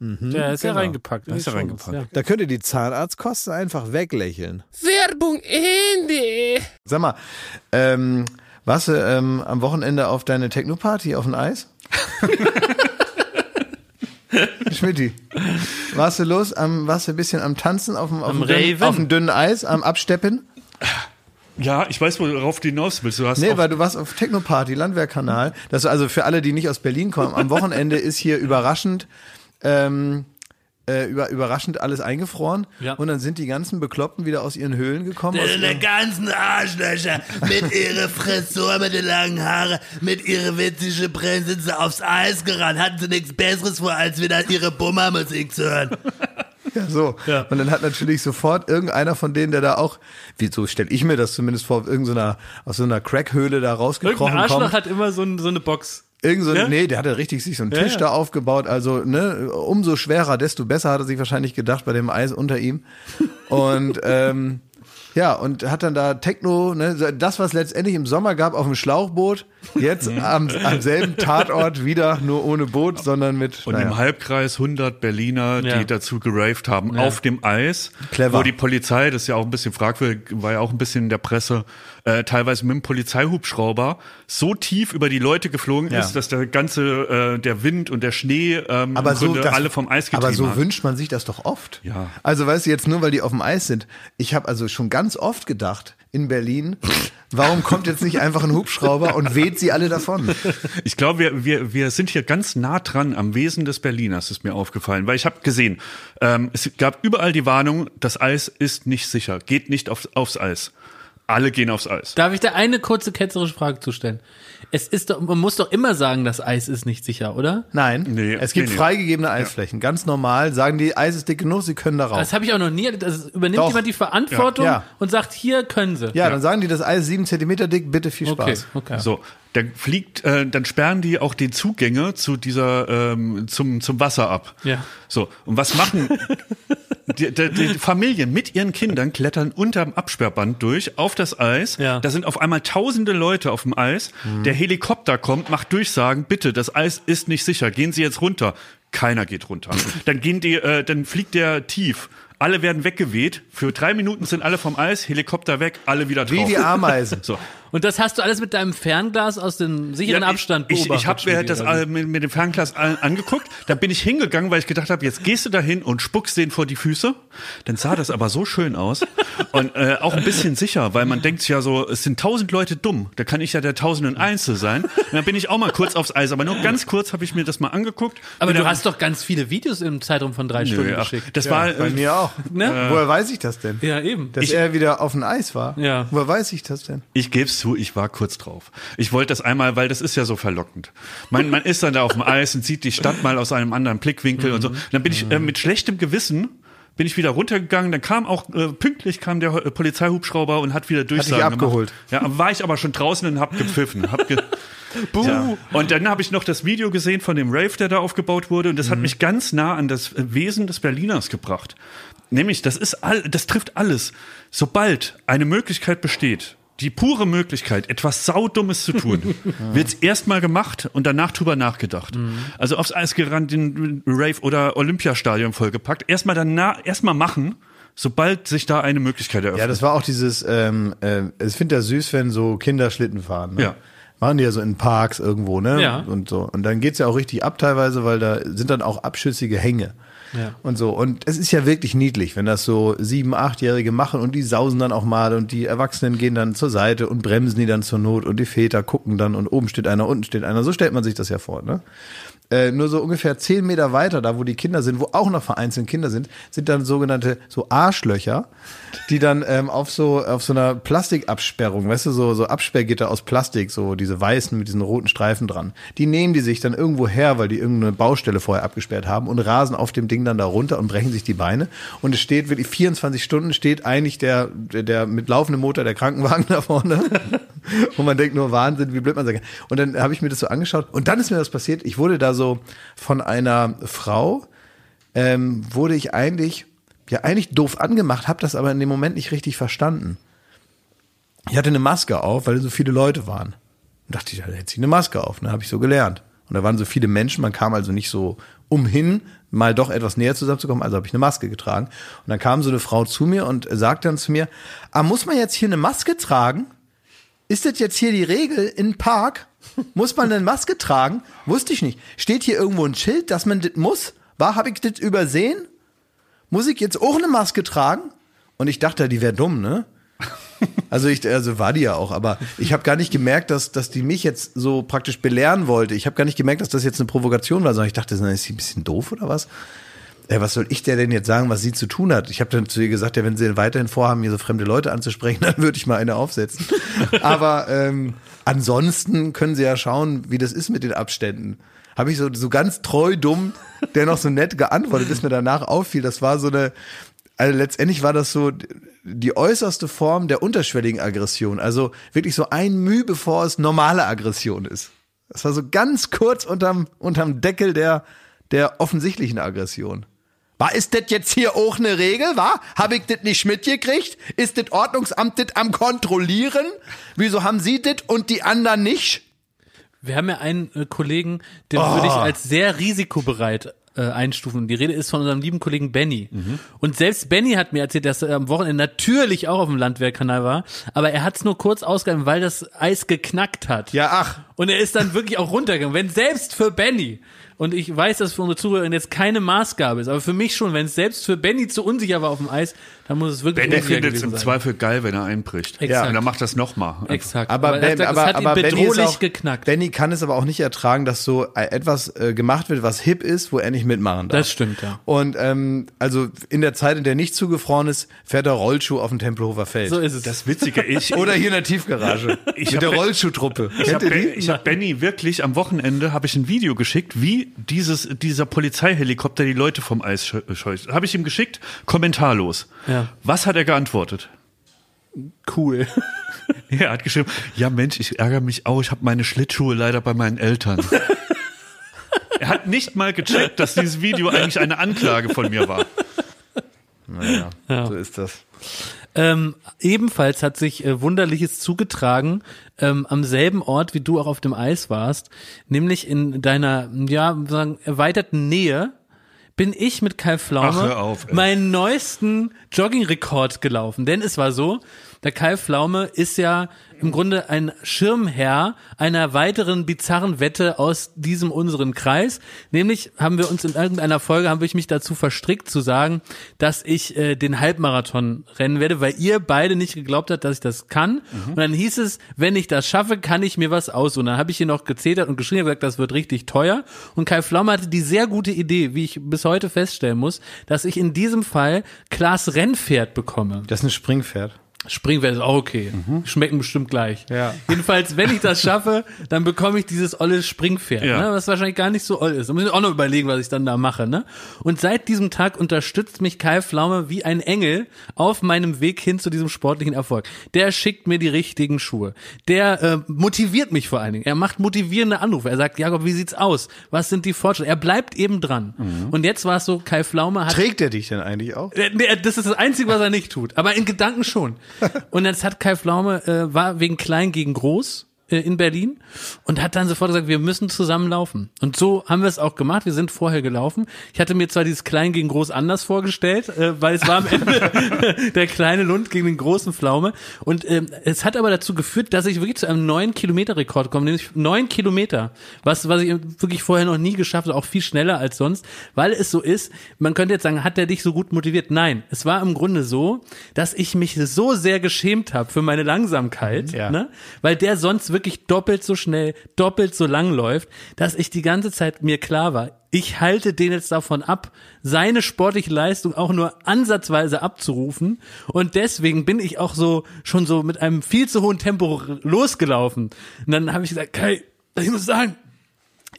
Ja, ist ja genau. reingepackt. Da ist Die er Shownotes, reingepackt. Da könnt ihr die Zahnarztkosten einfach weglächeln. Werbung Ende. Sag mal, ähm, warst du ähm, am Wochenende auf deine Techno-Party auf dem Eis? Schmidti, warst du los? Am, warst du ein bisschen am Tanzen auf dem, auf Am dem, dünnen, auf dem dünnen Eis, am Absteppen? Ja, ich weiß, worauf du hinaus willst. Du hast Nee, weil du warst auf Techno-Party, Landwehrkanal. Das ist also für alle, die nicht aus Berlin kommen. Am Wochenende ist hier überraschend ähm, äh, über, überraschend alles eingefroren. Ja. Und dann sind die ganzen Bekloppten wieder aus ihren Höhlen gekommen. Aus Die ihren, ganzen Arschlöcher mit ihrer Frisur, mit den langen Haare, mit ihrer witzigen Brille sind sie aufs Eis gerannt. Hatten sie nichts Besseres vor, als wieder ihre Bummermusik zu hören. ja, so. Und dann hat natürlich sofort irgendeiner von denen, der da auch, wie so stelle ich mir das zumindest vor, irgendeiner, aus so einer Crackhöhle da Irgendein rausgekrochen Arschloch kommt. hat immer so, ein, so eine Box. Irgend so, Ja? nee, der hatte richtig sich so einen Ja, Tisch ja. da aufgebaut. Also, ne, umso schwerer, desto besser hat er sich wahrscheinlich gedacht bei dem Eis unter ihm. Und ähm, ja, und hat dann da Techno, ne, das, was letztendlich im Sommer gab auf dem Schlauchboot, jetzt Mhm. am, am selben Tatort wieder, nur ohne Boot, sondern mit. Und naja. im Halbkreis 100 Berliner, Ja. die dazu geraved haben, auf dem Eis. Clever. Wo die Polizei, das ist ja auch ein bisschen fragwürdig, war ja auch ein bisschen in der Presse, äh, teilweise mit dem Polizeihubschrauber so tief über die Leute geflogen Ja. ist, dass der ganze, äh, der Wind und der Schnee ähm, aber so, das, alle vom Eis getrieben aber so hat. wünscht man sich das doch oft. Ja. Also weißt du jetzt nur, weil die auf dem Eis sind. Ich habe also schon ganz oft gedacht in Berlin, warum kommt jetzt nicht einfach ein Hubschrauber und weht sie alle davon? Ich glaube, wir, wir, wir sind hier ganz nah dran am Wesen des Berliners, ist mir aufgefallen. Weil ich habe gesehen, ähm, es gab überall die Warnung, das Eis ist nicht sicher, geht nicht aufs, aufs Eis. Alle gehen aufs Eis. Darf ich da eine kurze ketzerische Frage zu stellen? Es ist doch, man muss doch immer sagen, das Eis ist nicht sicher, oder? Nein, Nee, es gibt nee, nee. freigegebene Eisflächen. Ganz normal sagen die, Eis ist dick genug, sie können darauf. Das habe ich auch noch nie. Das übernimmt Doch. jemand die Verantwortung Ja. Ja. und sagt, hier können sie. ja, dann sagen die, das Eis ist sieben Zentimeter dick, bitte viel okay, Spaß. okay. So, dann fliegt, äh, dann sperren die auch die Zugänge zu dieser ähm, zum zum Wasser ab. Ja. So und was machen die, die, die Familien mit ihren Kindern klettern unterm Absperrband durch auf das Eis. Ja. Da sind auf einmal tausende Leute auf dem Eis. Der Helikopter kommt, macht Durchsagen. Bitte, das Eis ist nicht sicher. Gehen Sie jetzt runter. Keiner geht runter. Dann gehen die, äh, dann fliegt der tief. Alle werden weggeweht. Für drei Minuten sind alle vom Eis, Helikopter weg, alle wieder drauf. Wie die Ameisen. So. Und das hast du alles mit deinem Fernglas aus dem sicheren Ja, Abstand Ich, ich beobachtet. habe mir das Studi, oder äh, mit, mit dem Fernglas an- angeguckt. Da bin ich hingegangen, weil ich gedacht habe, jetzt gehst du da hin und spuckst den vor die Füße. Dann sah das aber so schön aus und äh, auch ein bisschen sicher, weil man denkt ja so, es sind tausend Leute dumm. Da kann ich ja der tausenden Einzel sein. Und dann bin ich auch mal kurz aufs Eis, aber nur ganz kurz habe ich mir das mal angeguckt. Aber du hast doch ganz viele Videos im Zeitraum von drei Nö, Stunden ach, geschickt. das war Bei äh, mir auch. Ne? Woher weiß ich das denn? Ja, eben. Dass er wieder auf dem Eis war? Ja. Woher weiß ich das denn? Ich gebe es zu, ich war kurz drauf. Ich wollte das einmal, weil das ist ja so verlockend. Man, man ist dann da auf dem Eis und sieht die Stadt mal aus einem anderen Blickwinkel und so. Und dann bin ich äh, mit schlechtem Gewissen bin ich wieder runtergegangen. Dann kam auch äh, pünktlich kam der äh, Polizeihubschrauber und hat wieder Durchsagen abgeholt. gemacht. Ja, war ich aber schon draußen und hab gepfiffen. Hab ge ja. Und dann habe ich noch das Video gesehen von dem Rave, der da aufgebaut wurde, und das hat mich ganz nah an das äh, Wesen des Berliners gebracht. Nämlich, das ist all, das trifft alles. Sobald eine Möglichkeit besteht, die pure Möglichkeit, etwas Saudummes zu tun, wird's erstmal gemacht und danach drüber nachgedacht. Also aufs Eis gerannt, den Rave oder Olympiastadion vollgepackt. Erstmal danach, erstmal machen, sobald sich da eine Möglichkeit eröffnet. Ja, das war auch dieses, ähm, äh, ich finde das süß, wenn so Kinder Schlitten fahren. Ne? Ja. Machen die ja so in Parks irgendwo, ne? Ja. Und so. Und dann geht's ja auch richtig ab teilweise, weil da sind dann auch abschüssige Hänge. Ja. Und so. Und es ist ja wirklich niedlich, wenn das so sieben, achtjährige machen und die sausen dann auch mal und die Erwachsenen gehen dann zur Seite und bremsen die dann zur Not und die Väter gucken dann und oben steht einer, unten steht einer. So stellt man sich das ja vor, ne? Äh, nur so ungefähr zehn Meter weiter, da wo die Kinder sind, wo auch noch vereinzelt Kinder sind, sind dann sogenannte so Arschlöcher, die dann ähm, auf so auf so einer Plastikabsperrung, weißt du, so so Absperrgitter aus Plastik, so diese weißen mit diesen roten Streifen dran. Die nehmen die sich dann irgendwo her, weil die irgendeine Baustelle vorher abgesperrt haben und rasen auf dem Ding dann da runter und brechen sich die Beine. Und es steht wirklich 24 Stunden steht eigentlich der der, der mit laufendem Motor der Krankenwagen da vorne. und man denkt nur Wahnsinn, wie blöd man sein kann. Und dann habe ich mir das so angeschaut und dann ist mir das passiert. Ich wurde da so von einer Frau ähm, wurde ich eigentlich ja eigentlich doof angemacht, habe das aber in dem Moment nicht richtig verstanden. Ich hatte eine Maske auf, weil so viele Leute waren. Und dachte ich, da hätte ich eine Maske auf, ne, habe ich so gelernt. Und da waren so viele Menschen, man kam also nicht so umhin, mal doch etwas näher zusammenzukommen, also habe ich eine Maske getragen. Und dann kam so eine Frau zu mir und sagte dann zu mir, ah, muss man jetzt hier eine Maske tragen? Ist das jetzt hier die Regel in Park? Muss man eine Maske tragen? Wusste ich nicht. Steht hier irgendwo ein Schild, dass man das muss? War, habe ich das übersehen? Muss ich jetzt auch eine Maske tragen? Und ich dachte, die wäre dumm, ne? Also ich, also war die ja auch, aber ich habe gar nicht gemerkt, dass, dass die mich jetzt so praktisch belehren wollte. Ich habe gar nicht gemerkt, dass das jetzt eine Provokation war, sondern ich dachte, ist sie ein bisschen doof oder was? Ja, was soll ich der denn jetzt sagen, was sie zu tun hat? Ich habe dann zu ihr gesagt, ja, wenn sie weiterhin vorhaben, hier so fremde Leute anzusprechen, dann würde ich mal eine aufsetzen. Aber ähm, ansonsten können sie ja schauen, wie das ist mit den Abständen. Habe ich so, so ganz treu dumm, der noch so nett geantwortet ist, mir danach auffiel. Das war so eine, also letztendlich war das so die äußerste Form der unterschwelligen Aggression. Also wirklich so ein Mühe, bevor es normale Aggression ist. Das war so ganz kurz unterm, unterm Deckel der, der offensichtlichen Aggression. War ist das jetzt hier auch eine Regel, war? Hab ich das nicht mitgekriegt? Ist das Ordnungsamt das am kontrollieren? Wieso haben Sie das und die anderen nicht? Wir haben ja einen äh, Kollegen, den würde ich als sehr risikobereit äh, einstufen. Die Rede ist von unserem lieben Kollegen Benny. Und selbst Benny hat mir erzählt, dass er am Wochenende natürlich auch auf dem Landwehrkanal war, aber er hat es nur kurz ausgehalten, weil das Eis geknackt hat. Ja, ach. Und er ist dann wirklich auch runtergegangen. Wenn selbst für Benny, und ich weiß, dass für unsere Zuhörer jetzt keine Maßgabe ist, aber für mich schon, wenn es selbst für Benny zu unsicher war auf dem Eis, dann muss es wirklich Benny unsicher findet es im sein. Zweifel geil, wenn er einbricht. Exakt. Und er macht das nochmal. Exakt. Aber, er Ben, hat gesagt, aber, es hat ihn aber Benny, bedrohlich auch, geknackt. Benny kann es aber auch nicht ertragen, dass so äh, etwas äh, gemacht wird, was hip ist, wo er nicht mitmachen darf. Das stimmt, ja. Und ähm, also in der Zeit, in der nicht zugefroren ist, fährt er Rollschuh auf dem Tempelhofer Feld. So ist es. Das Witzige, ich, Oder hier in der Tiefgarage. Ich mit der Ben- Rollschuhtruppe. ich habe ich hab Benny wirklich am Wochenende habe ich ein Video geschickt, wie dieses dieser Polizeihelikopter die Leute vom Eis scheu- scheucht. Habe ich ihm geschickt, kommentarlos. Ja. Was hat er geantwortet? cool. Er hat geschrieben, ja Mensch, ich ärgere mich auch, ich habe meine Schlittschuhe leider bei meinen Eltern. er hat nicht mal gecheckt, dass dieses Video eigentlich eine Anklage von mir war. Naja, so ist das. Ähm, ebenfalls hat sich äh, Wunderliches zugetragen ähm, am selben Ort, wie du auch auf dem Eis warst, nämlich in deiner, ja, sagen, erweiterten Nähe bin ich mit Kai Pflaume Ach, auf, meinen neuesten Jogging-Rekord gelaufen. Denn es war so, der Kai Pflaume ist ja im Grunde ein Schirmherr einer weiteren bizarren Wette aus diesem unseren Kreis. Nämlich haben wir uns in irgendeiner Folge, haben wir mich dazu verstrickt zu sagen, dass ich äh, den Halbmarathon rennen werde, weil ihr beide nicht geglaubt habt, dass ich das kann. Und dann hieß es, wenn ich das schaffe, kann ich mir was aus. Und dann habe ich hier noch gezetert und geschrieben und gesagt, das wird richtig teuer. Und Kai Pflaume hatte die sehr gute Idee, wie ich bis heute feststellen muss, dass ich in diesem Fall Klaas Rennpferd bekomme. Das ist ein Springpferd. Springpferd ist auch okay. Schmecken bestimmt gleich. Ja. Jedenfalls, wenn ich das schaffe, dann bekomme ich dieses olle Springpferd, Ja. ne, was wahrscheinlich gar nicht so oll ist. Da muss ich auch noch überlegen, was ich dann da mache. Ne? Und seit diesem Tag unterstützt mich Kai Pflaume wie ein Engel auf meinem Weg hin zu diesem sportlichen Erfolg. Der schickt mir die richtigen Schuhe. Der äh, motiviert mich vor allen Dingen. Er macht motivierende Anrufe. Er sagt, Jakob, wie sieht's aus? Was sind die Fortschritte? Er bleibt eben dran. Und jetzt war es so, Kai Pflaume hat Trägt er dich denn eigentlich auch? der- Das ist das Einzige, was er nicht tut. Aber in Gedanken schon. Und jetzt hat Kai Pflaume, äh, war wegen klein gegen groß in Berlin und hat dann sofort gesagt, wir müssen zusammen laufen. Und so haben wir es auch gemacht. Wir sind vorher gelaufen. Ich hatte mir zwar dieses klein gegen groß anders vorgestellt, äh, weil es war am Ende der kleine Lund gegen den großen Pflaume. Und ähm, es hat aber dazu geführt, dass ich wirklich zu einem neuen Kilometer-Rekord komme, nämlich neun Kilometer, was, was ich wirklich vorher noch nie geschafft habe, auch viel schneller als sonst, weil es so ist, man könnte jetzt sagen, hat der dich so gut motiviert? Nein, es war im Grunde so, dass ich mich so sehr geschämt habe für meine Langsamkeit, Ja. ne? weil der sonst wirklich doppelt so schnell, doppelt so lang läuft, dass ich die ganze Zeit mir klar war, ich halte den jetzt davon ab, seine sportliche Leistung auch nur ansatzweise abzurufen. Und deswegen bin ich auch so schon so mit einem viel zu hohen Tempo losgelaufen. Und dann habe ich gesagt, Kai, ich muss sagen,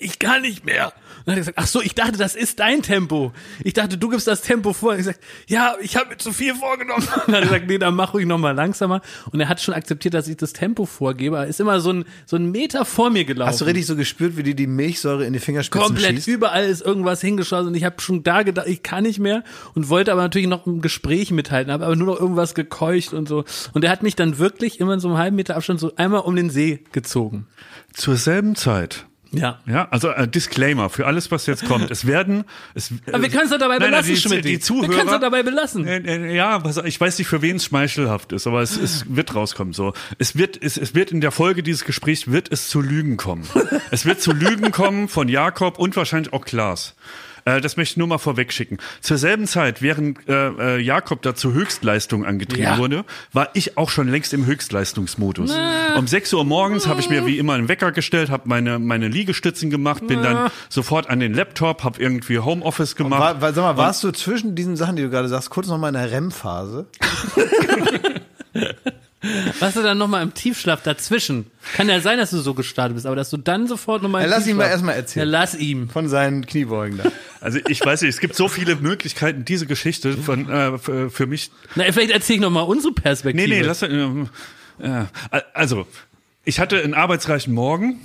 ich kann nicht mehr. Und dann hat er gesagt, ach so, ich dachte, das ist dein Tempo. Ich dachte, du gibst das Tempo vor. Und ich gesagt, ja, ich habe mir zu viel vorgenommen. Und dann hat er gesagt, nee, dann mach ruhig noch mal langsamer. Und er hat schon akzeptiert, dass ich das Tempo vorgebe. Er ist immer so ein, so ein Meter vor mir gelaufen. Hast du richtig so gespürt, wie die die Milchsäure in die Fingerspitzen Komplett schießt? überall ist irgendwas hingeschossen und ich habe schon da gedacht, ich kann nicht mehr und wollte aber natürlich noch im Gespräch mithalten, habe aber nur noch irgendwas gekeucht und so. Und er hat mich dann wirklich immer in so einem halben Meter Abstand so einmal um den See gezogen. Zur selben Zeit. Ja. Ja, also äh, Disclaimer für alles, was jetzt kommt. Es werden, es, Aber wir können es dabei Nein, nein, belassen, die, Schmidt. die Zuhörer, wir können es dabei belassen. Äh, äh, Ja, ich weiß nicht, für wen es schmeichelhaft ist, aber es, es wird rauskommen. So, es wird, es, es wird in der Folge dieses Gesprächs wird es zu Lügen kommen. es wird zu Lügen kommen von Jakob und wahrscheinlich auch Klaas. Äh, das möchte ich nur mal vorweg schicken. Zur selben Zeit, während äh, äh, Jakob da zur Höchstleistung angetrieben Ja. wurde, war ich auch schon längst im Höchstleistungsmodus. Um 6 Uhr morgens habe ich mir wie immer einen Wecker gestellt, habe meine, meine Liegestützen gemacht, bin dann sofort an den Laptop, habe irgendwie Homeoffice gemacht. War, war, sag mal, warst du zwischen diesen Sachen, die du gerade sagst, kurz noch mal in der REM-Phase? Warst du dann nochmal im Tiefschlaf dazwischen? Kann ja sein, dass du so gestartet bist, aber dass du dann sofort nochmal Ja, lass ihn mal erstmal erzählen. Ja, lass ihm. Von seinen Kniebeugen da. Also ich weiß nicht, es gibt so viele Möglichkeiten, diese Geschichte von äh, für, für mich. Na, vielleicht erzähl ich nochmal unsere Perspektive. Nee, nee, lass äh, äh, also ich hatte einen arbeitsreichen Morgen.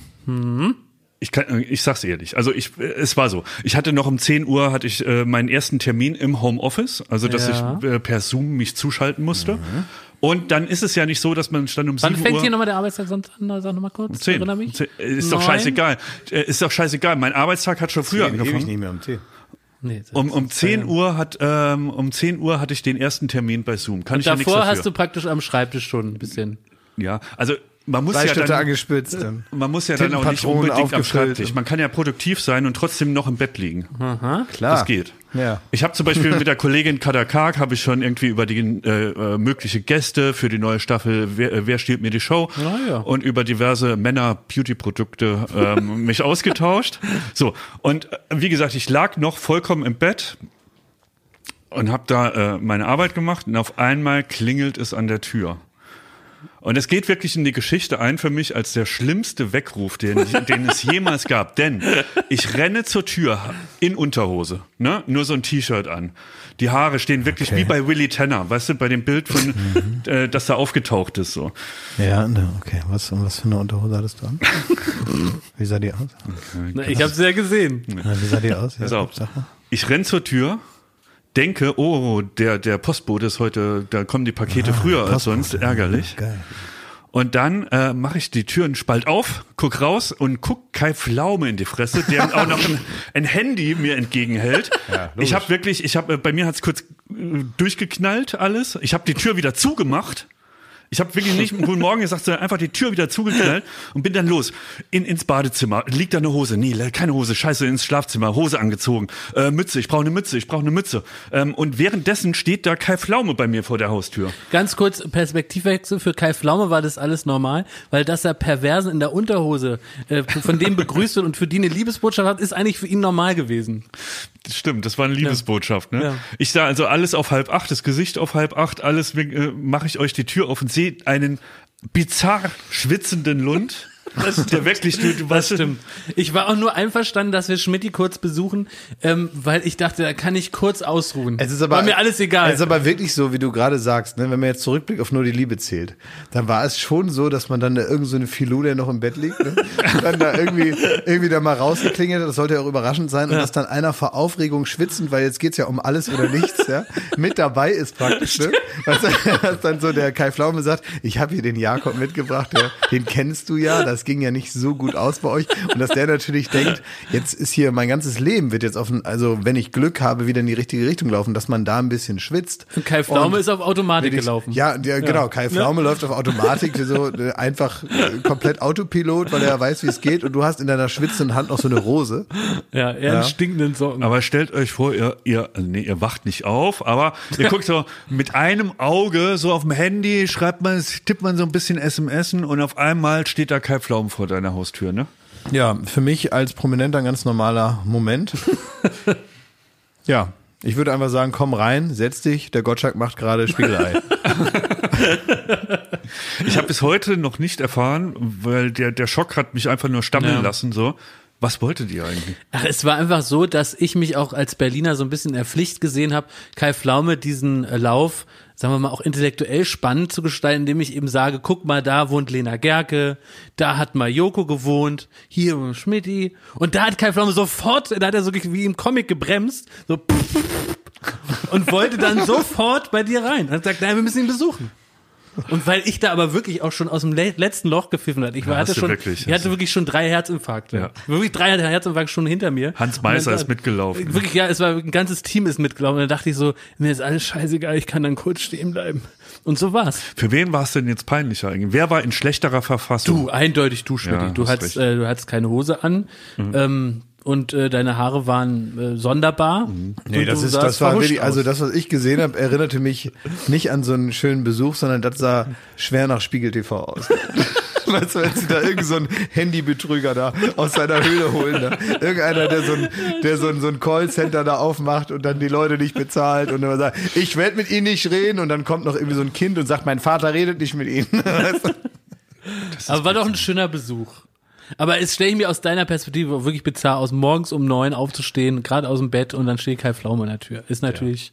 Ich, kann, ich sag's ehrlich. Also ich, es war so. Ich hatte noch um 10 Uhr hatte ich äh, meinen ersten Termin im Homeoffice, also dass Ja. ich äh, per Zoom mich zuschalten musste. Und dann ist es ja nicht so, dass man stand um Wann 7 fängt Uhr. hier nochmal der Arbeitstag sonst an? Sag nochmal kurz. Zehn. Erinnere mich. Zehn. Ist doch scheißegal. Äh, Ist doch scheißegal. Mein Arbeitstag hat schon früher Ewig angefangen. nicht mehr am Tee. Nee, das Um, um ist, 10 äh, Uhr hat ähm, um 10 Uhr hatte ich den ersten Termin bei Zoom. Kann ich ja nichts Davor dafür. hast du praktisch am Schreibtisch schon ein bisschen. ja, also man muss Drei ja Stifte dann, angespitzt. Dann. man muss ja dann auch nicht unbedingt am. Schreibtisch. Man kann ja produktiv sein und trotzdem noch im Bett liegen. Klar. Das geht. Ja. Ich habe zum Beispiel mit der Kollegin Kadarkak habe ich schon irgendwie über die äh, äh, mögliche Gäste für die neue Staffel Wer, äh, wer stiehlt mir die Show Ah, ja. und über diverse Männer Beauty Produkte ähm, mich ausgetauscht. So und äh, wie gesagt, ich lag noch vollkommen im Bett und habe da äh, meine Arbeit gemacht und auf einmal klingelt es an der Tür. Und es geht wirklich in die Geschichte ein für mich als der schlimmste Weckruf, den, den es jemals gab. Denn ich renne zur Tür in Unterhose, ne? nur so ein T-Shirt an. Die Haare stehen wirklich Okay. wie bei Willy Tanner, weißt du, bei dem Bild von, äh, das da aufgetaucht ist. so. Ja, ne, okay. Was, was für eine Unterhose hattest du an? Wie sah die aus? Na, ich habe es ja gesehen. Na, Wie sah die aus? Ja. Ich renn zur Tür, denke, oh, der, der Postbote ist heute, da kommen die Pakete früher als sonst, ärgerlich. Geil. Und dann äh, mache ich die Türen spalt auf, guck raus und guck Kai Pflaume in die Fresse, der auch noch ein, ein Handy mir entgegenhält. ich habe wirklich, ich habe bei mir hat's kurz äh, durchgeknallt alles. Ich habe die Tür wieder zugemacht. Ich habe wirklich nicht guten Morgen gesagt, sondern einfach die Tür wieder zugeknallt und bin dann los in, ins Badezimmer. Liegt da eine Hose? Nee, keine Hose. Scheiße, ins Schlafzimmer. Hose angezogen. Äh, Mütze. Ich brauche eine Mütze. Ich brauche eine Mütze. Ähm, und währenddessen steht da Kai Pflaume bei mir vor der Haustür. Ganz kurz Perspektivwechsel für Kai Pflaume war das alles normal, weil dass er Perversen in der Unterhose äh, von dem begrüßt wird und für die eine Liebesbotschaft hat, ist eigentlich für ihn normal gewesen. Stimmt, das war eine Liebesbotschaft. Ne? Ja. Ich sah also alles auf halb acht, das Gesicht auf halb acht, alles äh, mache ich euch die Tür auf und sehe einen bizarr schwitzenden Lund. Der wirklich, du, du weißt, Stimmt. Ich war auch nur einverstanden, dass wir Schmidti kurz besuchen, ähm, weil ich dachte, da kann ich kurz ausruhen. Es ist aber, war mir alles egal. Es ist aber wirklich so, wie du gerade sagst, ne? wenn man jetzt zurückblickt auf nur die Liebe zählt, dann war es schon so, dass man dann da irgend so eine Filou, noch im Bett liegt, ne? dann da irgendwie, irgendwie da mal rausgeklingelt hat, das sollte ja auch überraschend sein, und dass dann einer vor Aufregung schwitzend, weil jetzt geht's ja um alles oder nichts, ja, mit dabei ist praktisch, ne? Dass, dass dann so der Kai Pflaume sagt, ich habe hier den Jakob mitgebracht, der, den kennst du ja, das ging ja nicht so gut aus bei euch, und dass der natürlich denkt, jetzt ist hier mein ganzes Leben wird jetzt auf, ein- also wenn ich Glück habe, wieder in die richtige Richtung laufen, dass man da ein bisschen schwitzt. Und Kai Pflaume ist auf Automatik Wirklich- gelaufen. Ja, der, genau. Kai Pflaume läuft auf Automatik, so äh, einfach äh, komplett Autopilot, weil er weiß, wie es geht. Und du hast in deiner schwitzenden Hand noch so eine Rose. Ja, er in stinkenden Socken. aber stellt euch vor, ihr, ihr, nee, ihr wacht nicht auf, aber ihr guckt so mit einem Auge so auf dem Handy, schreibt man, tippt man so ein bisschen SMSen und auf einmal steht da Kai Pflaume vor deiner Haustür, ne? Ja, für mich als Prominenter ein ganz normaler Moment. ja, ich würde einfach sagen, komm rein, setz dich. Der Gottschalk macht gerade Spiegelei. Ich habe bis heute noch nicht erfahren, weil der, der Schock hat mich einfach nur stammeln Ja. lassen, so. Was wolltet ihr eigentlich? Ach, es war einfach so, dass ich mich auch als Berliner so ein bisschen in der Pflicht gesehen habe, Kai Pflaume diesen äh, Lauf, sagen wir mal, auch intellektuell spannend zu gestalten, indem ich eben sage, guck mal, da wohnt Lena Gerke, da hat mal Joko gewohnt, hier Schmidti. Und da hat Kai Pflaume sofort, da hat er so wie im Comic gebremst, so und wollte dann sofort bei dir rein. Und hat gesagt, nein, wir müssen ihn besuchen. Und weil ich da aber wirklich auch schon aus dem le letzten Loch gepfiffen hatte. Ich Ja, hatte schon, wirklich, ich hatte wirklich schon drei Herzinfarkte. Ja. Wirklich drei Herzinfarkte schon hinter mir. Hans dann- ist mitgelaufen. Wirklich, ja, es war ein ganzes Team ist mitgelaufen. Und da dachte ich so, mir ist alles scheißegal, ich kann dann kurz stehen bleiben. Und so war's. Für wen war es denn jetzt peinlicher eigentlich? Wer war in schlechterer Verfassung? Du, eindeutig du, Schmidt. Ja, du hast hattest. Mhm. äh, du hattest keine Hose an. Ähm, und äh, deine Haare waren äh, sonderbar. Nee, Und das ist, das war wirklich, also das, was ich gesehen habe, erinnerte mich nicht an so einen schönen Besuch, sondern das sah schwer nach Spiegel TV aus. Weißt du, wenn sie da irgend so einen Handybetrüger da aus seiner Höhle holen, da. irgendeiner, der so ein, der so ein, so ein Callcenter da aufmacht und dann die Leute nicht bezahlt und dann sagt, ich werde mit ihnen nicht reden und dann kommt noch irgendwie so ein Kind und sagt, mein Vater redet nicht mit ihnen. Weißt du? Aber war doch ein schöner Besuch. Aber es stelle ich mir aus deiner Perspektive wirklich bizarr aus, morgens um neun aufzustehen, gerade aus dem Bett und dann steht Kai Pflaume an der Tür. Ist natürlich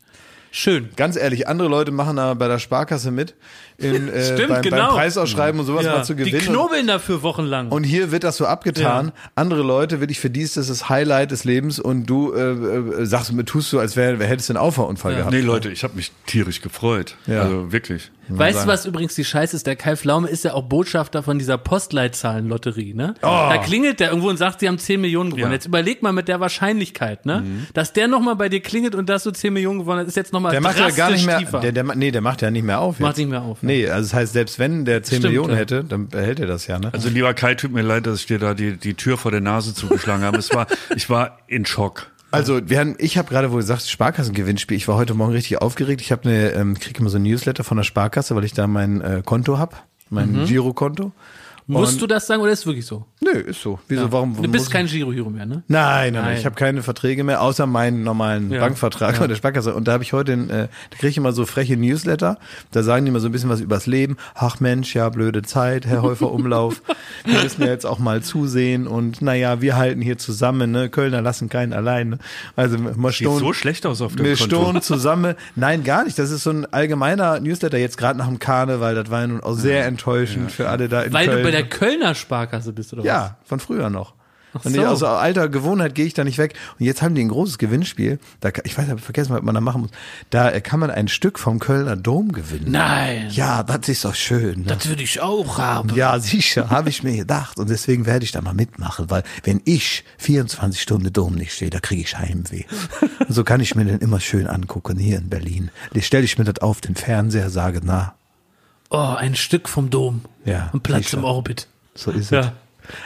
schön. Ganz ehrlich, andere Leute machen da bei der Sparkasse mit, in, äh, Stimmt, beim, genau. beim Preisausschreiben und sowas mal zu die gewinnen. knobeln dafür wochenlang. Und hier wird das so abgetan. Andere Leute, wirklich für die ist das das Highlight des Lebens und du äh, äh, sagst mir, tust so, als wär, hättest du einen Auffahrunfall gehabt. Nee, Leute, ich habe mich tierisch gefreut. Ja. Also wirklich. Weißt du, was übrigens die Scheiße ist? Der Kai Pflaume ist ja auch Botschafter von dieser Postleitzahlenlotterie, ne? Da klingelt der irgendwo und sagt, sie haben 10 Millionen gewonnen. Ja. Jetzt überleg mal mit der Wahrscheinlichkeit, ne? Dass der nochmal bei dir klingelt und dass du 10 Millionen gewonnen hast, ist jetzt nochmal Der macht ja gar nicht mehr, tiefer. der, der, nee, der macht ja nicht mehr auf. Jetzt. Macht nicht mehr auf, ne? Nee, also das heißt, selbst wenn der 10 Stimmt, Millionen ja. hätte, dann behält er das ja, ne? Also lieber Kai, tut mir leid, dass ich dir da die, die Tür vor der Nase zugeschlagen habe. Es war, ich war in Schock. Also wir haben, ich habe gerade, wo du sagst, Sparkassengewinnspiel, ich war heute Morgen richtig aufgeregt. Ich habe eine, ähm, kriege immer so ein Newsletter von der Sparkasse, weil ich da mein äh, Konto hab, mein Girokonto. Musst du das sagen oder ist es wirklich so? Nö, ist so. Wieso, warum? Du bist kein Giro-Hero mehr, ne? Nein, nein, nein. Ich habe keine Verträge mehr, außer meinen normalen Ja. Bankvertrag bei der Sparkasse. Und da habe ich heute, äh, da kriege ich immer so freche Newsletter. Da sagen die immer so ein bisschen was übers Leben. Ach Mensch, ja, blöde Zeit, Herr Häufer Umlauf. wir müssen ja jetzt auch mal zusehen. Und naja, wir halten hier zusammen. Ne? Kölner lassen keinen allein. Ne? Also wir Sieht so schlecht aus auf dem wir Konto. zusammen. Nein, gar nicht. Das ist so ein allgemeiner Newsletter jetzt gerade nach dem Karneval. Das war ja nun auch sehr enttäuschend für alle da in Weil Köln. du bei der Kölner Sparkasse bist, oder was? Ja, von früher noch. Und so. aus alter Gewohnheit gehe ich da nicht weg. Und jetzt haben die ein großes Gewinnspiel. Da, ich weiß, ich habe vergessen, was man da machen muss. Da äh, kann man ein Stück vom Kölner Dom gewinnen. Nein, Ja, das ist doch schön. Ne? das würde ich auch haben. Ja, sicher, habe ich mir gedacht. Und deswegen werde ich da mal mitmachen, weil wenn ich 24 Stunden Dom nicht stehe, da kriege ich Heimweh. Und so kann ich mir den immer schön angucken hier in Berlin. Stelle ich mir das auf den Fernseher, sage, na, Oh, ein Stück vom Dom. Ja, Und Platz sicher. im Orbit. so ist Ja. es.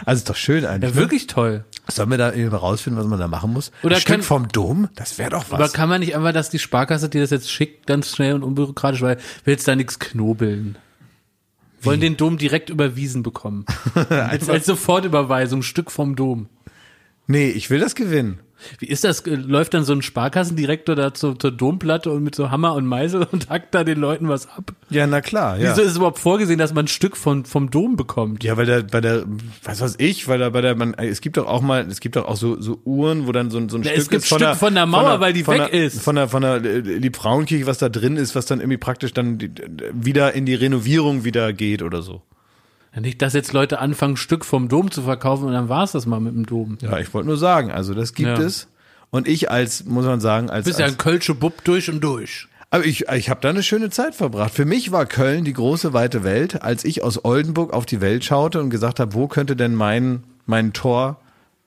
Also ist doch schön eigentlich. Ja, ne? wirklich toll. Sollen wir da irgendwie rausfinden, was man da machen muss? Oder Ein Stück kann- vom Dom? Das wäre doch was. Aber kann man nicht einfach, dass die Sparkasse dir das jetzt schickt, ganz schnell und unbürokratisch, weil willst da nichts knobeln. Wollen den Dom direkt überwiesen bekommen. als, als Sofortüberweisung, Stück vom Dom. nee, ich will das gewinnen. Wie ist das? Äh, Läuft dann so ein Sparkassendirektor da zur, zur Domplatte und mit so Hammer und Meißel und hackt da den Leuten was ab? Ja, na klar, ja. Wieso ist es überhaupt vorgesehen, dass man ein Stück von, vom Dom bekommt? Ja, weil der, bei der, was weiß ich, weil da bei der, man, es gibt doch auch mal, es gibt doch auch so, so Uhren, wo dann so, ein- so ein Ja, Stück es gibt ist von Stück der, von der Mauer, weil die von weg der, ist. Von der, von der äh, Liebfrauenkirche, was da drin ist, was dann irgendwie praktisch dann wieder in die Renovierung wieder geht oder so. Ja, Nicht, dass jetzt Leute anfangen, Stück vom Dom zu verkaufen und dann war's das mal mit dem Dom. Ja, ich wollte nur sagen, also das gibt Ja. es. Und ich als, muss man sagen, als, Du bist ja als ein Kölsche Bub durch und durch. Aber ich, ich habe da eine schöne Zeit verbracht. Für mich war Köln die große weite Welt, als ich aus Oldenburg auf die Welt schaute und gesagt habe, wo könnte denn mein, mein Tor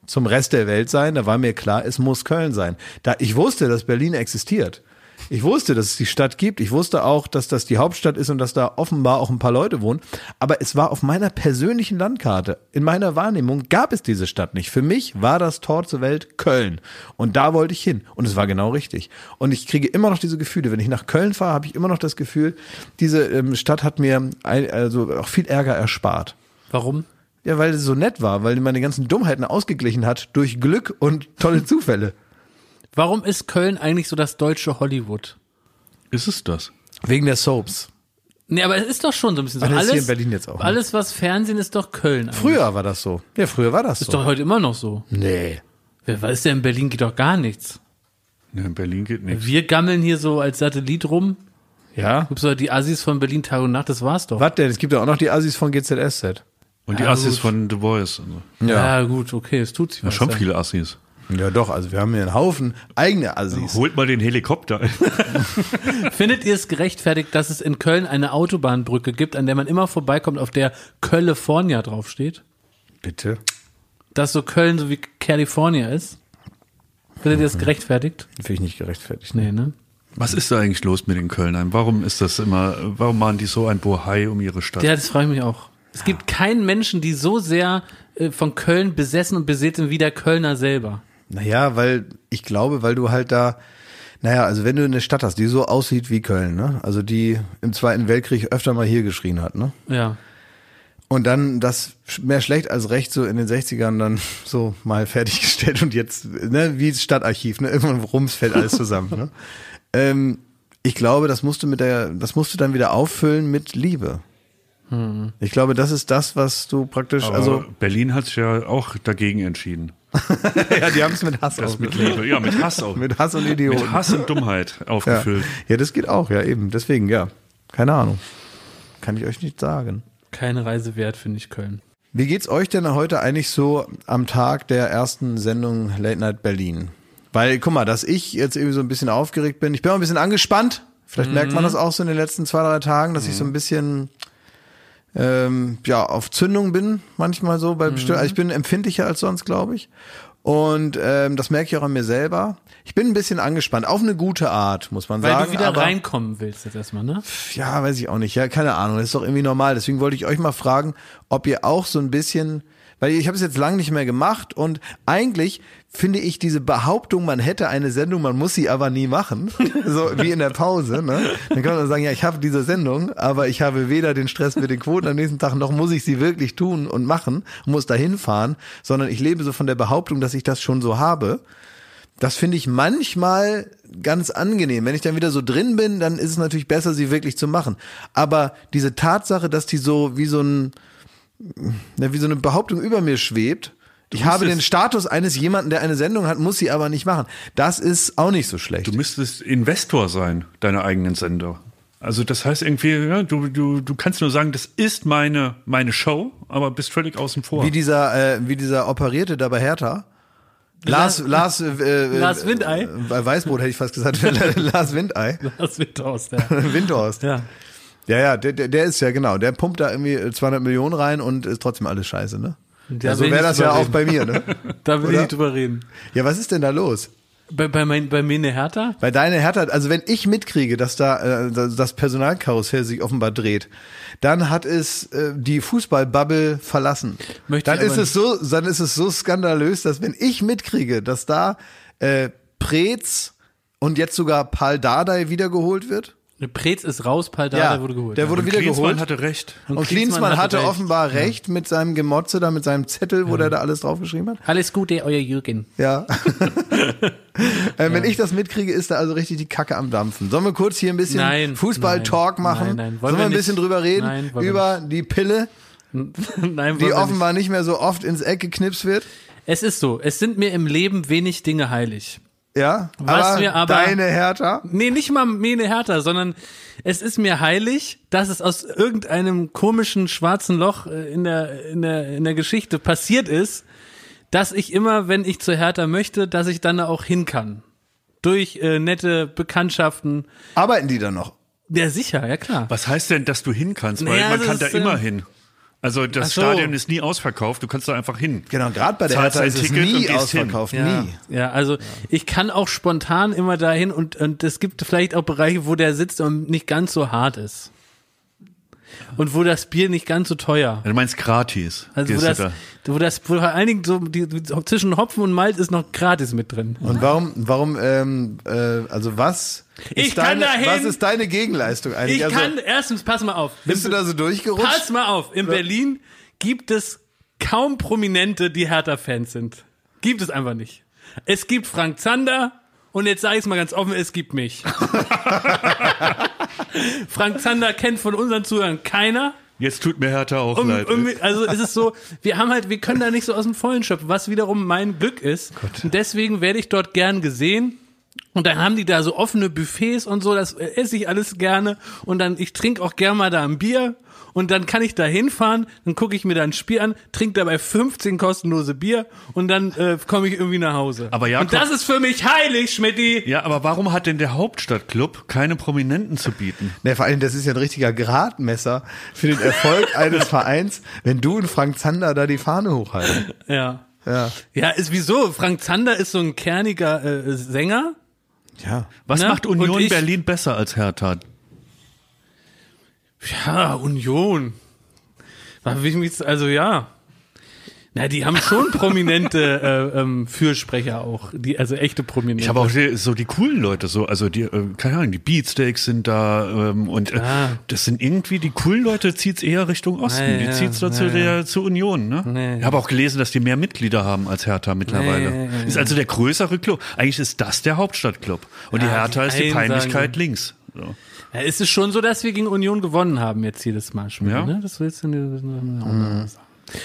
zum Rest der Welt sein? Da war mir klar, es muss Köln sein. Da ich wusste, dass Berlin existiert. Ich wusste, dass es die Stadt gibt. Ich wusste auch, dass das die Hauptstadt ist und dass da offenbar auch ein paar Leute wohnen. Aber es war auf meiner persönlichen Landkarte, in meiner Wahrnehmung gab es diese Stadt nicht. Für mich war das Tor zur Welt Köln. Und da wollte ich hin. Und es war genau richtig. Und ich kriege immer noch diese Gefühle. Wenn ich nach Köln fahre, habe ich immer noch das Gefühl, diese ähm, Stadt hat mir also auch viel Ärger erspart. Warum? Ja, weil es so nett war, weil die meine ganzen Dummheiten ausgeglichen hat durch Glück und tolle Zufälle. Warum ist Köln eigentlich so das deutsche Hollywood? Ist es das? Wegen der Soaps. Nee, aber es ist doch schon so ein bisschen so. Aber das ist Alles, hier in Berlin jetzt auch, ne? Alles, was Fernsehen ist, doch Köln. eigentlich. Früher war das so. Ja, früher war das Ist so. doch heute immer noch so. Nee. Wer weiß denn, in Berlin geht doch gar nichts. Ja, in Berlin geht nichts. Wir gammeln hier so als Satellit rum. Ja? Gibt's doch die Assis von Berlin Tag und Nacht, das war's doch. Was denn? Es gibt ja auch noch die Assis von GZSZ. Und die Ja, Assis gut. von The Voice. und so. Ja. gut, okay, es tut sich Ja, was. schon ja. viele Assis. Ja, doch. Also wir haben hier einen Haufen eigene Assis. Holt mal den Helikopter. Findet ihr es gerechtfertigt, dass es in Köln eine Autobahnbrücke gibt, an der man immer vorbeikommt, auf der California draufsteht? Bitte. Dass so Köln so wie California ist? Findet ihr es gerechtfertigt? Finde ich nicht gerechtfertigt. Nee, ne? Was ist da eigentlich los mit den Kölnern? Warum ist das immer, warum machen die so ein Bohai um ihre Stadt? Ja, das frage ich mich auch. Es gibt keinen Menschen, die so sehr äh, von Köln besessen und beseelt sind wie der Kölner selber. Naja, weil ich glaube, weil du halt da, naja, also wenn du eine Stadt hast, die so aussieht wie Köln, ne? Also die im Zweiten Weltkrieg öfter mal hier geschrien hat, ne? Ja. Und dann das mehr schlecht als recht so in den 60ern dann so mal fertiggestellt und jetzt, ne, wie das Stadtarchiv, ne? Irgendwann rums fällt alles zusammen, ne? Ähm, ich glaube, das musst du mit der, das musst du dann wieder auffüllen mit Liebe. Ich glaube, das ist das, was du praktisch, Aber also, Berlin hat sich ja auch dagegen entschieden. ja, die haben es mit Hass Das mit. Liebe. Ja, mit Hass auch. Mit Hass und Idioten. Mit Hass und Dummheit Ja. aufgefüllt. ja, das geht auch, ja, eben. Deswegen, ja. Keine Ahnung. Kann ich euch nicht sagen. Keine Reise wert, finde ich Köln. Wie geht's euch denn heute eigentlich so am Tag der ersten Sendung Late Night Berlin? Weil, guck mal, dass ich jetzt irgendwie so ein bisschen aufgeregt bin. Ich bin auch ein bisschen angespannt. Vielleicht merkt man das auch so in den letzten zwei, drei Tagen, dass ich so ein bisschen ähm, ja, auf Zündung bin, manchmal so bei bestimmten, also ich bin empfindlicher als sonst, glaube ich. Und ähm, das merke ich auch an mir selber. Ich bin ein bisschen angespannt, auf eine gute Art, muss man Weil sagen. du wieder aber, reinkommen willst jetzt erstmal, ne? Ja, weiß ich auch nicht. Ja, keine Ahnung. Das ist doch irgendwie normal. Deswegen wollte ich euch mal fragen, ob ihr auch so ein bisschen, weil ich habe es jetzt lange nicht mehr gemacht und eigentlich finde ich diese Behauptung, man hätte eine Sendung, man muss sie aber nie machen, so wie in der Pause. Ne? Dann kann man sagen, ja, ich habe diese Sendung, aber ich habe weder den Stress mit den Quoten am nächsten Tag, noch muss ich sie wirklich tun und machen, muss dahin fahren, sondern ich lebe so von der Behauptung, dass ich das schon so habe. Das finde ich manchmal ganz angenehm. Wenn ich dann wieder so drin bin, dann ist es natürlich besser, sie wirklich zu machen. Aber diese Tatsache, dass die so wie so ein, wie so eine Behauptung über mir schwebt, ich habe den Status eines jemanden, der eine Sendung hat, muss sie aber nicht machen. Das ist auch nicht so schlecht. Du müsstest Investor sein, deiner eigenen Sender. Also das heißt irgendwie, ja, du, du, du kannst nur sagen, das ist meine, meine Show, aber bist völlig außen vor. Wie dieser, äh, wie dieser Operierte da bei Hertha. Lars, Lars, äh, äh, Lars Windei? Äh, Weißbrot hätte ich fast gesagt. Lars Windei. Wird aus, der. Windhorst. Ja. Ja, ja, der, der, der ist ja genau, der pumpt da irgendwie 200 Millionen rein und ist trotzdem alles scheiße, ne? Da Ja, so will ich wäre das ja drüber auch reden. bei mir, ne? Da will Oder? ich nicht drüber reden. Ja, was ist denn da los? Bei, bei, mein, bei mir eine Hertha? Bei deiner Hertha, also wenn ich mitkriege, dass da äh, das Personalkarussell sich offenbar dreht, dann hat es äh, die Fußballbubble verlassen. Möchte dann ist es so, dann ist es so skandalös, dass wenn ich mitkriege, dass da äh, Preetz und jetzt sogar Paul Dardai wiedergeholt wird. Preetz ist raus, Paldada wurde geholt. der ja. wurde wieder Klinsmann geholt. hatte recht. Und, Und Klinsmann, Klinsmann hatte, recht. offenbar recht mit seinem Gemotze da, mit seinem Zettel, wo der da alles draufgeschrieben hat. Alles Gute, euer Jürgen. Ja. äh, wenn ich das mitkriege, ist da also richtig die Kacke am Dampfen. Sollen wir kurz hier ein bisschen Nein, Fußball-Talk nein, machen? nein, nein. Sollen Wollen wir wir ein bisschen nicht. drüber reden? Nein, wollen wir über die Pille, Nein, die wollen wir offenbar nicht mehr so oft ins Eck geknipst wird? Nicht. Es ist so, es sind mir im Leben wenig Dinge heilig. Ja. Was aber, wir aber- deine Hertha? Nee, nicht mal Mene Hertha, sondern es ist mir heilig, dass es aus irgendeinem komischen schwarzen Loch äh, in der, in der, in der Geschichte passiert ist, dass ich immer, wenn ich zu Hertha möchte, dass ich dann da auch hin kann. Durch äh, nette Bekanntschaften. Arbeiten die da noch? Ja, sicher, ja klar. Was heißt denn, dass du hin kannst? Weil Naja, man kann da äh, immer hin. Also das so. Stadion ist nie ausverkauft, du kannst da einfach hin. Genau, gerade bei der Zahlst Hertha ein ist es Ticket und nie ausverkauft. Ja, Nie. ja, also ich kann auch spontan immer dahin und, und es gibt vielleicht auch Bereiche, wo der sitzt und nicht ganz so hart ist. Und wo das Bier nicht ganz so teuer. Du meinst gratis. Also wo das, da. wo das, wo vor allen Dingen so die, zwischen Hopfen und Malz ist noch gratis mit drin. Und warum, warum, ähm, äh, also was ist Ich kann deine, dahin. was ist deine Gegenleistung eigentlich? Ich also, kann, erstens, pass mal auf. bist du da so durchgerutscht? Pass mal auf, in Berlin gibt es kaum Prominente, die Hertha-Fans sind. Gibt es einfach nicht. Es gibt Frank Zander und jetzt sage ich es mal ganz offen, es gibt mich. Frank Zander kennt von unseren Zuhörern keiner. Jetzt tut mir Hertha auch Und, leid. und, also es ist so, wir haben halt, wir können da nicht so aus dem Vollen schöpfen, was wiederum mein Glück ist. Und deswegen werde ich dort gern gesehen. Und dann haben die da so offene Buffets und so, das esse ich alles gerne. Und dann, ich trinke auch gern mal da ein Bier. Und dann kann ich da hinfahren, dann gucke ich mir da ein Spiel an, trinke dabei 15 kostenlose Bier und dann äh, komme ich irgendwie nach Hause. Aber Jakob- und das ist für mich heilig, Schmidti. ja, aber warum hat denn der Hauptstadtclub keine Prominenten zu bieten? Ne, vor allem, das ist ja ein richtiger Gradmesser für den Erfolg eines Vereins, wenn du und Frank Zander da die Fahne hochhalten. Ja. Ja. Ja, ist wieso? Frank Zander ist so ein kerniger äh, Sänger. Ja. Was Ne? macht Union Berlin besser als Hertha? Ja, Union. Also ja. Na, die haben schon prominente äh, ähm, Fürsprecher auch, die also echte Prominente. Ich habe auch die- so die coolen Leute, so, also die, äh, keine Ahnung, die Beatsteaks sind da ähm, und äh, Ah. das sind irgendwie die coolen Leute, zieht's eher Richtung Osten. Ja, die zieht's da zu ja, der zur Union, ne? Ja, ja. Ich habe auch gelesen, dass die mehr Mitglieder haben als Hertha mittlerweile. Ist also der größere Club. Eigentlich ist das der Hauptstadtclub. Und die Ja, Hertha die ist die Peinlichkeit sagen- links. So. Ja, ist es schon so, dass wir gegen Union gewonnen haben jetzt jedes Mal schon. Ja. Ne? Das willst du nicht.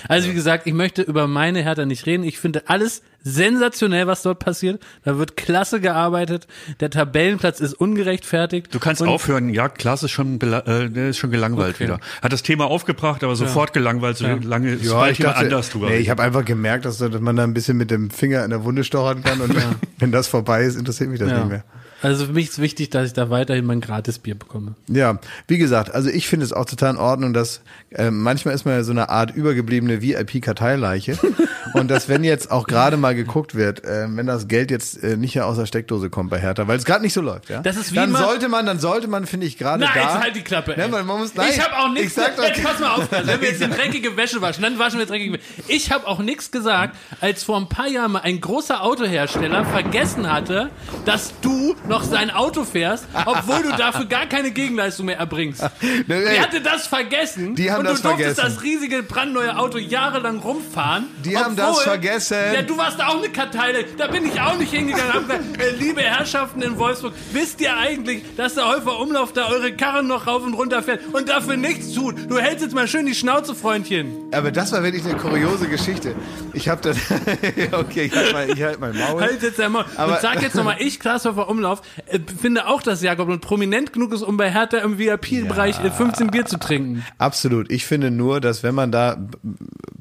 Also wie gesagt, ich möchte über meine Hertha nicht reden. Ich finde alles sensationell, was dort passiert. Da wird klasse gearbeitet. Der Tabellenplatz ist ungerechtfertigt. Du kannst aufhören, ja, Klaas ist schon, äh, der ist schon gelangweilt Okay. wieder. Hat das Thema aufgebracht, aber sofort gelangweilt, so lange, sobald jemand anders drüber nee, ich habe einfach gemerkt, dass, dass man da ein bisschen mit dem Finger in der Wunde stochern kann und wenn das vorbei ist, interessiert mich das Ja. nicht mehr. Also für mich ist wichtig, dass ich da weiterhin mein Gratisbier bekomme. Ja, wie gesagt, also ich finde es auch total in Ordnung, dass äh, manchmal ist man ja so eine Art übergebliebene VIP-Karteileiche und dass wenn jetzt auch gerade mal geguckt wird, äh, wenn das Geld jetzt äh, nicht ja aus der Steckdose kommt bei Hertha, weil es gerade nicht so läuft, ja, Das ist wie dann immer- sollte man, dann sollte man, finde ich, gerade Nein, da. jetzt halt die Klappe. Ne, weil man muss, nein, ich habe auch nichts. Ich sag doch, Jetzt pass mal auf, wenn wir jetzt die dreckige Wäsche waschen, dann waschen wir dreckige Wäsche. Ich habe auch nichts gesagt, als vor ein paar Jahren mal ein großer Autohersteller vergessen hatte, dass du noch sein Auto fährst, obwohl du dafür gar keine Gegenleistung mehr erbringst. Nee, nee. Der hatte das vergessen Die haben und das du durftest vergessen. das riesige brandneue Auto jahrelang rumfahren. Die haben das vergessen. Ja, du warst auch eine Karteile. Da bin ich auch nicht hingegangen hab gesagt, äh, liebe Herrschaften in Wolfsburg, wisst ihr eigentlich, dass der Häufer Umlauf da eure Karren noch rauf und runter fährt und dafür nichts tut? Du hältst jetzt mal schön die Schnauze, Freundchen. aber das war wirklich eine kuriose Geschichte. Ich habe dann, okay, ich halte halt mein Maul. Halt jetzt einmal. Aber- Und sag jetzt nochmal, ich, Klaas Häufer Umlauf, äh, finde auch, dass Jakob und prominent genug ist, um bei Hertha im VIP-Bereich äh, 15 Bier zu trinken. Absolut. Ich finde nur, dass wenn man da b-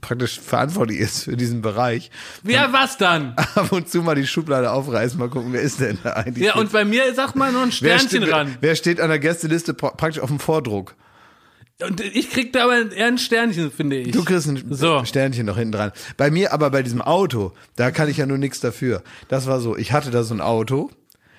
praktisch verantwortlich ist für diesen Bereich, Ja, was dann? ab und zu mal die Schublade aufreißen, mal gucken, wer ist denn da eigentlich? Ja, und bei mir sagt mal noch ein wer Sternchen steht, ran. Wer, wer steht an der Gästeliste pra- praktisch auf dem Vordruck? Und ich krieg da aber eher ein Sternchen, finde ich. Du kriegst ein So. Sternchen noch hinten dran. Bei mir aber bei diesem Auto, da kann ich ja nur nichts dafür. Das war so, ich hatte da so ein Auto.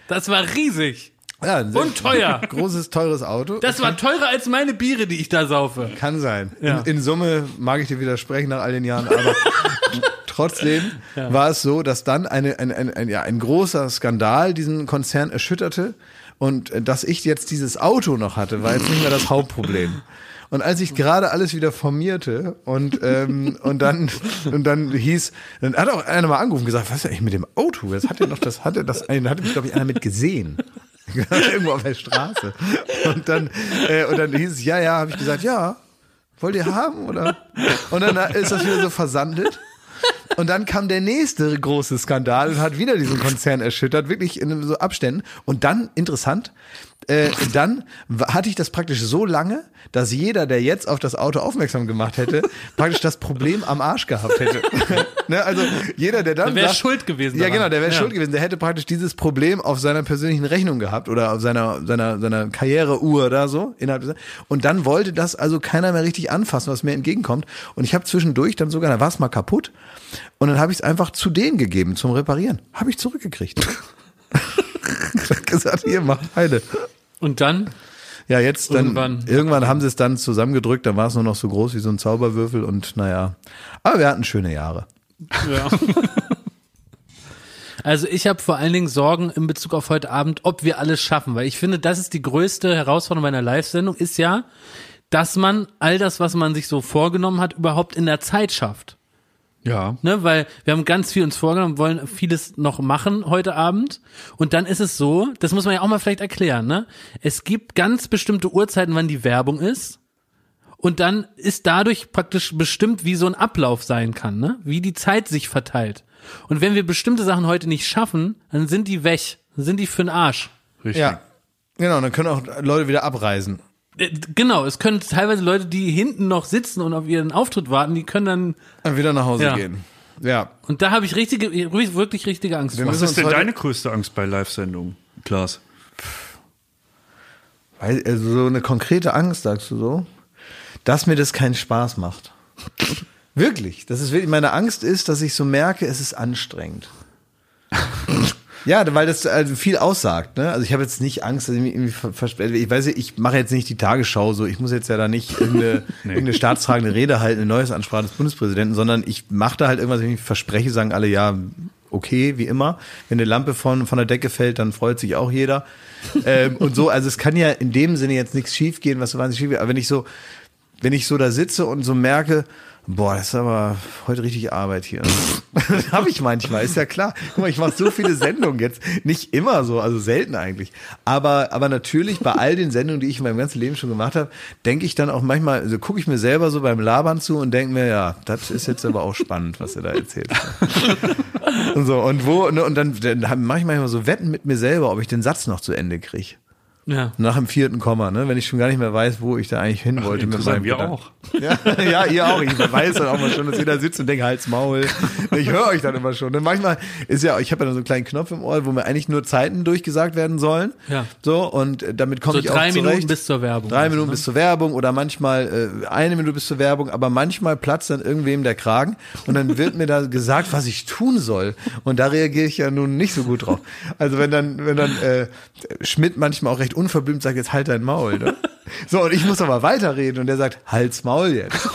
Das war riesig. Ja, Und teuer. Großes, teures Auto. Das war teurer als meine Biere, die ich da saufe. Kann sein. Ja. In, in Summe mag ich dir widersprechen nach all den Jahren, aber trotzdem war es so, dass dann eine, ein, ein, ein, ja, ein großer Skandal diesen Konzern erschütterte und äh, dass ich jetzt dieses Auto noch hatte, war jetzt nicht mehr das Hauptproblem. Und als ich gerade alles wieder formierte und ähm, und dann und dann hieß, dann hat auch einer mal angerufen und gesagt, was ist eigentlich mit dem Auto? Das hat er noch das hatte das einen hatte mich glaube ich einer mit gesehen. Irgendwo auf der Straße. Und dann äh, und dann hieß es ja, ja, habe ich gesagt, ja. Wollt ihr haben oder? Und dann ist das wieder so versandet. Und dann kam der nächste große Skandal und hat wieder diesen Konzern erschüttert, wirklich in so Abständen. Und dann, interessant, äh, dann hatte ich das praktisch so lange, dass jeder, der jetzt auf das Auto aufmerksam gemacht hätte, praktisch das Problem am Arsch gehabt hätte. ne? Also jeder, der dann Der wär sagt- schuld gewesen Ja, daran. genau, der wäre Ja. schuld gewesen. Der hätte praktisch dieses Problem auf seiner persönlichen Rechnung gehabt oder auf seiner seiner seiner Karriereuhr oder so innerhalb des- und dann wollte das also keiner mehr richtig anfassen, was mir entgegenkommt. Und ich habe zwischendurch dann sogar, da war es mal kaputt und dann habe ich es einfach zu denen gegeben zum Reparieren. Habe ich zurückgekriegt. Gesagt, hier mach eine. Und dann? Ja, jetzt dann Irgendwann. irgendwann, haben sie es dann zusammengedrückt, dann war es nur noch so groß wie so ein Zauberwürfel und naja. Aber wir hatten schöne Jahre. Ja. Also ich habe vor allen Dingen Sorgen in Bezug auf heute Abend, ob wir alles schaffen, weil ich finde, das ist die größte Herausforderung bei einer Live-Sendung, ist ja, dass man all das, was man sich so vorgenommen hat, überhaupt in der Zeit schafft. Ja. Ne, weil wir haben ganz viel uns vorgenommen, wollen vieles noch machen heute Abend. Und dann ist es so, das muss man ja auch mal vielleicht erklären, ne? Es gibt ganz bestimmte Uhrzeiten, wann die Werbung ist. Und dann ist dadurch praktisch bestimmt, wie so ein Ablauf sein kann, ne? Wie die Zeit sich verteilt. Und wenn wir bestimmte Sachen heute nicht schaffen, dann sind die weg. Dann sind die für den Arsch. Richtig. Ja. Genau, dann können auch Leute wieder abreisen. Äh, Genau, es können teilweise Leute, die hinten noch sitzen und auf ihren Auftritt warten, die können dann, Dann wieder nach Hause Ja. gehen. Ja. und da habe ich richtige, wirklich richtige Angst Wir vor. Was ist denn deine größte Angst bei Live-Sendungen, Klaas? Weil, also so eine konkrete Angst, sagst du so, dass mir das keinen Spaß macht. wirklich. Das ist wirklich, meine Angst ist, dass ich so merke, es ist anstrengend. Ja, weil das also viel aussagt. Ne? Also ich habe jetzt nicht Angst, dass ich mich irgendwie ver- verspäte. Ich weiß, ich mache jetzt nicht die Tagesschau so. Ich muss jetzt ja da nicht irgendeine, irgendeine staatstragende Rede halten, eine neues Ansprache des Bundespräsidenten, sondern ich mache da halt irgendwas, wenn ich mich verspreche, sagen alle ja, okay, wie immer. Wenn eine Lampe von, von der Decke fällt, dann freut sich auch jeder. ähm, und so, also es kann ja in dem Sinne jetzt nichts schief gehen, was so wahnsinnig schief geht. Aber wenn ich so, wenn ich so da sitze und so merke, boah, das ist aber heute richtig Arbeit hier. habe ich manchmal, ist ja klar. Guck mal, ich mache so viele Sendungen jetzt. Nicht immer so, also selten eigentlich. Aber, aber natürlich bei all den Sendungen, die ich in meinem ganzen Leben schon gemacht habe, denke ich dann auch manchmal, also gucke ich mir selber so beim Labern zu und denke mir, ja, das ist jetzt aber auch spannend, was er da erzählt. und so, und wo, ne, und dann, dann mache ich manchmal so Wetten mit mir selber, ob ich den Satz noch zu Ende kriege. Ja. Nach dem vierten Komma, ne? Wenn ich schon gar nicht mehr weiß, wo ich da eigentlich hin wollte mit Interessant, meinem wir Gedanken. auch. Ja, ja, ihr auch. Ich weiß dann auch mal schon, dass ihr da sitzt und denkt, Hals, Maul. Ich höre euch dann immer schon. Und manchmal ist ja, ich habe ja dann so einen kleinen Knopf im Ohr, wo mir eigentlich nur Zeiten durchgesagt werden sollen. Ja. So, und äh, damit komme So ich auch drei zurecht. Minuten bis zur Werbung. Drei Also, Minuten ne? bis zur Werbung oder manchmal äh, eine Minute bis zur Werbung, aber manchmal platzt dann irgendwem der Kragen und dann wird mir da gesagt, was ich tun soll. Und da reagiere ich ja nun nicht so gut drauf. Also wenn dann, wenn dann äh, Schmidt manchmal auch recht unverblümt sagt, jetzt halt dein Maul. Ne? So, und ich muss aber weiterreden und der sagt, halt's Maul jetzt.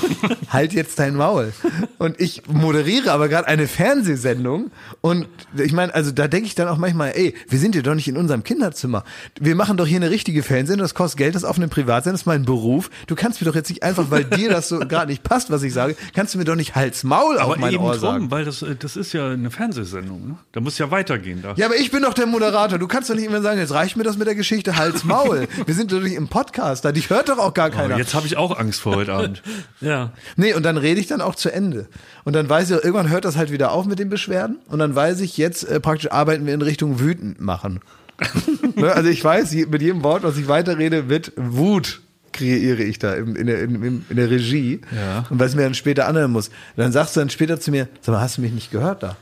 halt jetzt dein Maul. Und ich moderiere aber gerade eine Fernsehsendung und ich meine, also da denke ich dann auch manchmal, ey, wir sind hier doch nicht in unserem Kinderzimmer. Wir machen doch hier eine richtige Fernsehsendung, das kostet Geld, das auf einem Privatsender, das ist mein Beruf. Du kannst mir doch jetzt nicht einfach, weil dir das so gerade nicht passt, was ich sage, kannst du mir doch nicht Hals Maul auf Aber mein eben Ohr drum, sagen. weil das, äh, das ist ja eine Fernsehsendung. Ne? Da muss ja weitergehen. Da. Ja, aber ich bin doch der Moderator. Du kannst doch nicht immer sagen, jetzt reicht mir das mit der Geschichte Hals Maul. Wir sind doch nicht im Podcast, da dich hört doch auch gar Aber keiner. jetzt habe ich auch Angst vor heute Abend. Ja. Nee, und dann rede ich dann auch zu Ende. Und dann weiß ich, irgendwann hört das halt wieder auf mit den Beschwerden. Und dann weiß ich, jetzt äh, praktisch arbeiten wir in Richtung wütend machen. ne? Also ich weiß, mit jedem Wort, was ich weiterrede, wird Wut kreiere ich da im, in, der, in, in, in der Regie. Ja. Und was mir dann später anhören muss. dann sagst du dann später zu mir, sag mal, hast du mich nicht gehört da?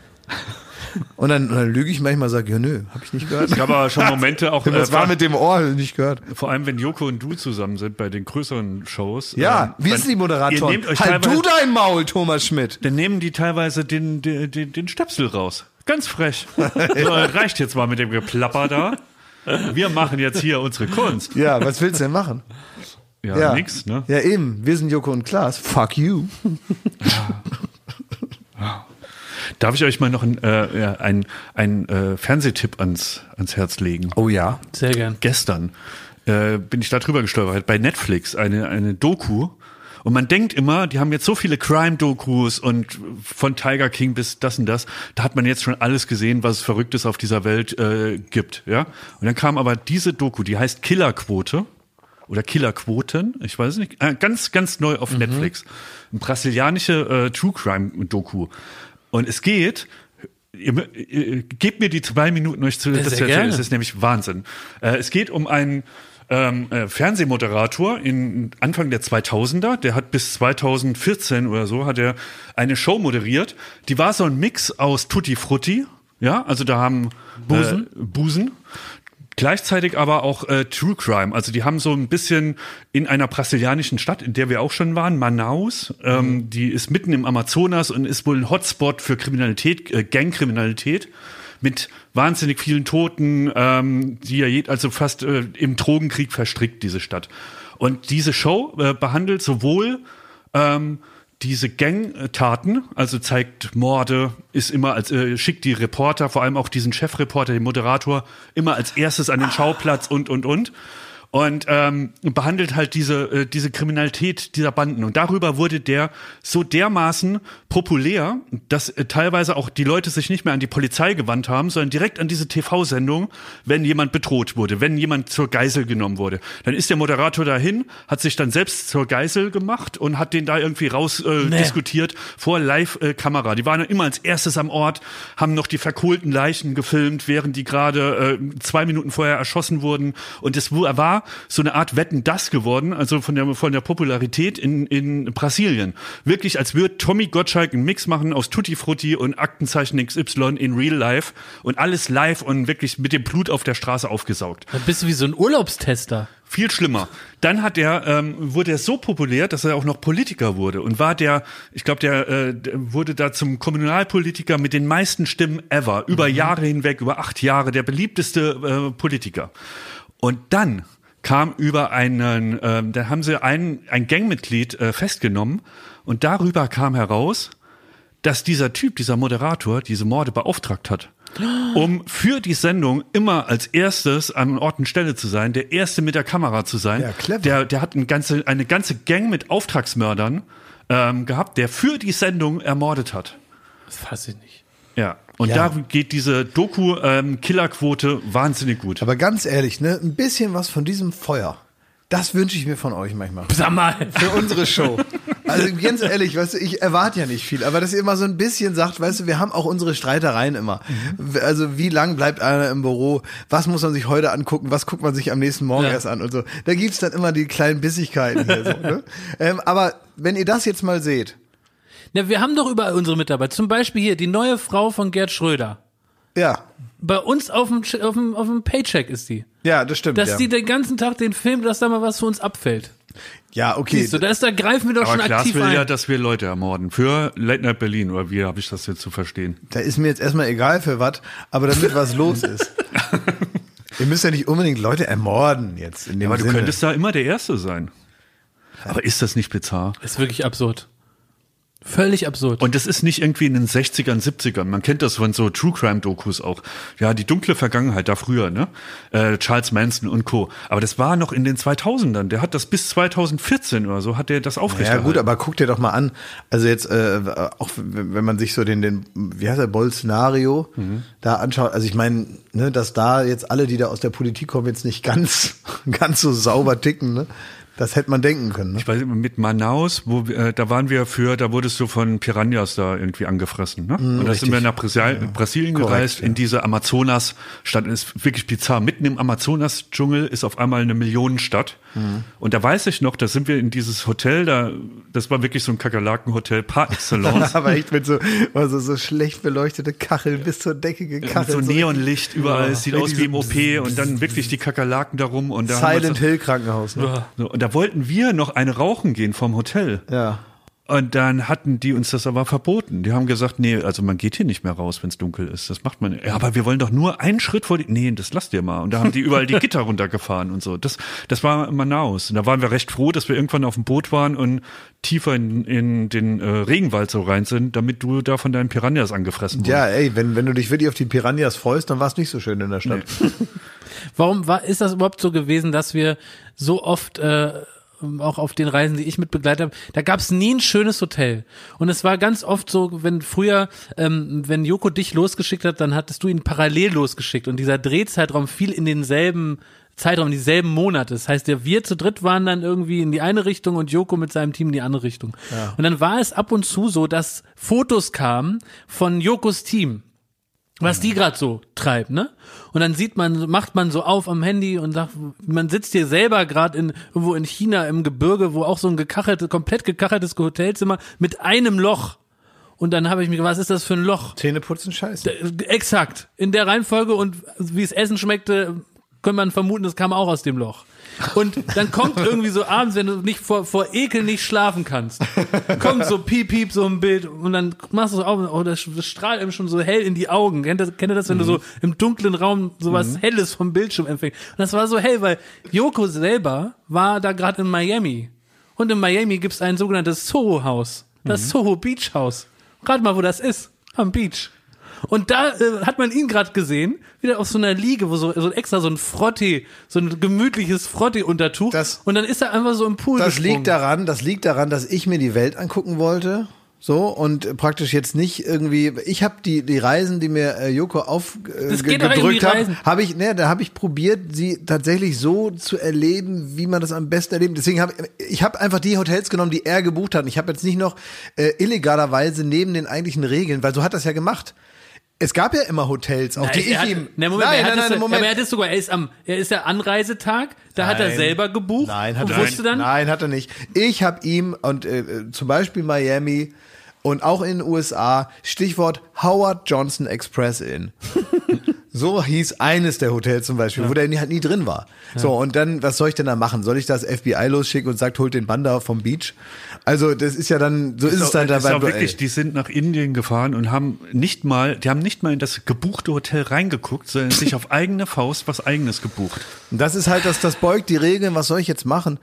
Und dann, und dann lüge ich manchmal, sage, ja nö, habe ich nicht gehört. Es gab aber schon Momente auch, Was äh, war mit dem Ohr nicht gehört? vor allem wenn Joko und du zusammen sind bei den größeren Shows. Ja, ähm, wie dann- ist die Ihr Moderatorin? nehmt euch Halt du dein Maul, Thomas Schmidt. dann nehmen die teilweise den, den, den, den Stöpsel raus. Ganz frech. so, reicht jetzt mal mit dem Geplapper da. Wir machen jetzt hier unsere Kunst. Ja, was willst du denn machen? Ja, Ja. nix, ne? Ja, eben. Wir sind Joko und Klaas. Fuck you. Darf ich euch mal noch einen äh, ja, ein, ein, äh, Fernsehtipp ans, ans Herz legen? Oh ja. Sehr gern. gestern äh, bin ich da drüber gestolpert, bei Netflix, eine, eine Doku. Und man denkt immer, die haben jetzt so viele Crime-Dokus und von Tiger King bis das und das, da hat man jetzt schon alles gesehen, was es Verrücktes auf dieser Welt äh, gibt. ja. Und dann kam aber diese Doku, die heißt Killerquote oder Killerquoten, ich weiß nicht, äh, ganz, ganz neu auf Netflix. Eine brasilianische äh, True Crime-Doku. Und es geht, ihr, ihr, gebt mir die zwei Minuten euch zu, das zu erzählen. Es ist nämlich Wahnsinn. Äh, es geht um einen ähm, äh, Fernsehmoderator in Anfang der 2000er, der hat bis 2014 oder so hat er eine Show moderiert. Die war so ein Mix aus Tutti Frutti, ja, also da haben Busen, äh, Busen. Gleichzeitig aber auch äh, True Crime. Also die haben so ein bisschen in einer brasilianischen Stadt, in der wir auch schon waren, Manaus. Ähm, die ist mitten im Amazonas und ist wohl ein Hotspot für Kriminalität, äh, Gangkriminalität mit wahnsinnig vielen Toten, ähm, die ja also fast äh, im Drogenkrieg verstrickt, diese Stadt. Und diese Show äh, behandelt sowohl ähm, diese Gangtaten, also zeigt Morde, ist immer als äh, schickt die Reporter, vor allem auch diesen Chefreporter, den Moderator, immer als erstes an den Schauplatz und und und und ähm, behandelt halt diese äh, diese Kriminalität dieser Banden und darüber wurde der so dermaßen populär, dass äh, teilweise auch die Leute sich nicht mehr an die Polizei gewandt haben, sondern direkt an diese TV-Sendung, wenn jemand bedroht wurde, wenn jemand zur Geisel genommen wurde. Dann ist der Moderator dahin, hat sich dann selbst zur Geisel gemacht und hat den da irgendwie raus äh, Nee. diskutiert vor Live-Kamera. Die waren immer als erstes am Ort, haben noch die verkohlten Leichen gefilmt, während die gerade äh, zwei Minuten vorher erschossen wurden. Und es wu- so eine Art Wetten das geworden, also von der von der Popularität in, in Brasilien. Wirklich, als würde Tommy Gottschalk einen Mix machen aus Tutti Frutti und Aktenzeichen XY in Real Life und alles live und wirklich mit dem Blut auf der Straße aufgesaugt. Dann bist du wie so ein Urlaubstester. Viel schlimmer. Dann hat er, ähm, wurde er so populär, dass er auch noch Politiker wurde und war der, ich glaube, der, äh, der wurde da zum Kommunalpolitiker mit den meisten Stimmen ever, über Jahre hinweg, über acht Jahre, der beliebteste äh, Politiker. Und dann kam über einen, ähm, da haben sie ein, ein Gangmitglied äh, festgenommen und darüber kam heraus, dass dieser Typ, dieser Moderator, diese Morde beauftragt hat. Um für die Sendung immer als erstes an Ort und Stelle zu sein, der erste mit der Kamera zu sein. Ja, clever. Der, der hat eine ganze, eine ganze Gang mit Auftragsmördern ähm, gehabt, der für die Sendung ermordet hat. Das fasse ich nicht. Ja. Und Ja. da geht diese Doku-Killerquote wahnsinnig gut. Aber ganz ehrlich, ne, ein bisschen was von diesem Feuer. Das wünsche ich mir von euch manchmal. Sag mal. Für unsere Show. Also ganz ehrlich, weißt du, ich erwarte ja nicht viel, aber dass ihr immer so ein bisschen sagt, weißt du, wir haben auch unsere Streitereien immer. Also wie lang bleibt einer im Büro? Was muss man sich heute angucken? Was guckt man sich am nächsten Morgen Ja. erst an und so. Da gibt's dann immer die kleinen Bissigkeiten hier so, ne? ähm, aber wenn ihr das jetzt mal seht, Na, wir haben doch überall unsere Mitarbeiter. Zum Beispiel hier die neue Frau von Gerd Schröder. ja, Bei uns auf dem, auf dem, auf dem Paycheck ist die. ja, das stimmt. Dass ja. die den ganzen Tag den Film, dass da mal was für uns abfällt. ja, okay. Siehst du, da, ist, da greifen wir doch Aber schon Klaas aktiv will ein. ja, dass wir Leute ermorden. Für Late Night Berlin, oder wie habe ich das jetzt zu verstehen? Da ist mir jetzt erstmal egal für was, aber damit was los ist. ihr müsst ja nicht unbedingt Leute ermorden jetzt in dem Aber du Sinne. könntest da immer der Erste sein. Aber ist das nicht bizarr? ist wirklich absurd. Völlig absurd. Und das ist nicht irgendwie in den 60ern, 70ern. Man kennt das von so True Crime Dokus auch. Ja, die dunkle Vergangenheit da früher, ne? Äh, Charles Manson und Co. Aber das war noch in den 2000ern. Der hat das bis 2014 oder so, hat der das Ja aufrechterhalten. gut, aber guck dir doch mal an. Also jetzt, äh, auch wenn man sich so den, den wie heißt der, Bolsonaro da anschaut. Also ich meine, ne, dass da jetzt alle, die da aus der Politik kommen, jetzt nicht ganz, ganz so sauber ticken, ne? Das hätte man denken können. Ne? Ich weiß, mit Manaus, wo wir, äh, da waren wir für, da wurdest du von Piranhas da irgendwie angefressen, ne? und da sind wir nach Brasil Brasilien Korrekt, gereist, ja. in diese Amazonas-Stadt. Das ist wirklich bizarr. Mitten im Amazonas-Dschungel ist auf einmal eine Millionenstadt. Mhm. Und da weiß ich noch, da sind wir in dieses Hotel, da, das war wirklich so ein Kakerlaken-Hotel par excellence. Aber echt mit so, also so schlecht beleuchtete Kacheln bis zur Decke mit gekachelt. so Neonlicht überall, es sieht Ja, aus wie im OP und dann wirklich die Kakerlaken darum und da Silent Hill Krankenhaus. Ne? und da wollten wir noch eine rauchen gehen vom Hotel. Ja. Und dann hatten die uns das aber verboten. Die haben gesagt, nee, also man geht hier nicht mehr raus, wenn es dunkel ist. Das macht man. nicht. Ja, aber wir wollen doch nur einen Schritt vor die. Nee, das lasst ihr mal. Und da haben die überall die Gitter runtergefahren und so. Das, das war Manaus. Und da waren wir recht froh, dass wir irgendwann auf dem Boot waren und tiefer in, in den äh, Regenwald so rein sind, damit du da von deinen Piranhas angefressen wurdest. Ja, ey, wenn, wenn du dich wirklich auf die Piranhas freust, dann war es nicht so schön in der Stadt. Warum war, ist das überhaupt so gewesen, dass wir so oft äh, auch auf den Reisen, die ich mit begleitet habe, da gab es nie ein schönes Hotel. Und es war ganz oft so, wenn früher, ähm, wenn Joko dich losgeschickt hat, dann hattest du ihn parallel losgeschickt. Und dieser Drehzeitraum fiel in denselben Zeitraum, in dieselben Monate. Das heißt, ja, wir zu dritt waren dann irgendwie in die eine Richtung und Joko mit seinem Team in die andere Richtung. Und dann war es ab und zu so, dass Fotos kamen von Jokos Team was die gerade so treibt, ne? Und dann sieht man, macht man so auf am Handy und sagt, man sitzt hier selber gerade in irgendwo in China im Gebirge, wo auch so ein gekacheltes, komplett gekacheltes Hotelzimmer mit einem Loch. Und dann habe ich mir, gedacht, was ist das für ein Loch? Zähne putzen, scheiße. Äh, Exakt. In der Reihenfolge und wie es Essen schmeckte, könnte man vermuten, das kam auch aus dem Loch. Und dann kommt irgendwie so abends, wenn du nicht vor, vor Ekel nicht schlafen kannst, kommt so piep, piep, so ein Bild und dann machst du so auf, oh, das, das strahlt einem schon so hell in die Augen. Kennt ihr, kennt ihr das, wenn du so im dunklen Raum sowas Helles vom Bildschirm empfängst? Und das war so hell, weil Joko selber war da gerade in Miami. Und in Miami gibt's ein sogenanntes Soho-Haus. Das Soho Beach House. Rat mal, wo das ist. Am Beach. Und da äh, hat man ihn gerade gesehen, wieder auf so einer Liege, wo so, so extra so ein Frotti, so ein gemütliches Frotti-Untertuch. Und dann ist er einfach so im Pool Das gesprungen. liegt daran, das liegt daran, dass ich mir die Welt angucken wollte. So und praktisch jetzt nicht irgendwie. Ich habe die die Reisen, die mir äh, Joko aufgedrückt äh, hat, habe ich, ne, da habe ich probiert, sie tatsächlich so zu erleben, wie man das am besten erlebt. Deswegen habe ich habe einfach die Hotels genommen, die er gebucht hat. Und Ich habe jetzt nicht noch äh, illegalerweise neben den eigentlichen Regeln, weil so hat das ja gemacht. Es gab ja immer Hotels, auch Nein, die ich hat, ihm. Ne, Moment, nein, er nein, es, nein, Moment. Aber er hat es sogar, er ist am, er ist der Anreisetag, da hat er Nein. selber gebucht. Nein, hat und er wusste dann, Nein, hat er nicht. Ich habe ihm und äh, zum Beispiel Miami und auch in den USA Stichwort Howard Johnson Express in. So hieß eines der Hotels zum Beispiel, wo der nie- halt nie drin war. So, und dann, was soll ich denn da machen? Soll ich das FBI losschicken und sagt, holt den Mann da vom Beach? Also, das ist ja dann, so ist, es dann das dabei. ist auch wirklich, die sind nach Indien gefahren und haben nicht mal, die haben nicht mal in das gebuchte Hotel reingeguckt, sondern sich auf eigene Faust was eigenes gebucht. Und das ist halt, das, das beugt die Regeln, was soll ich jetzt machen?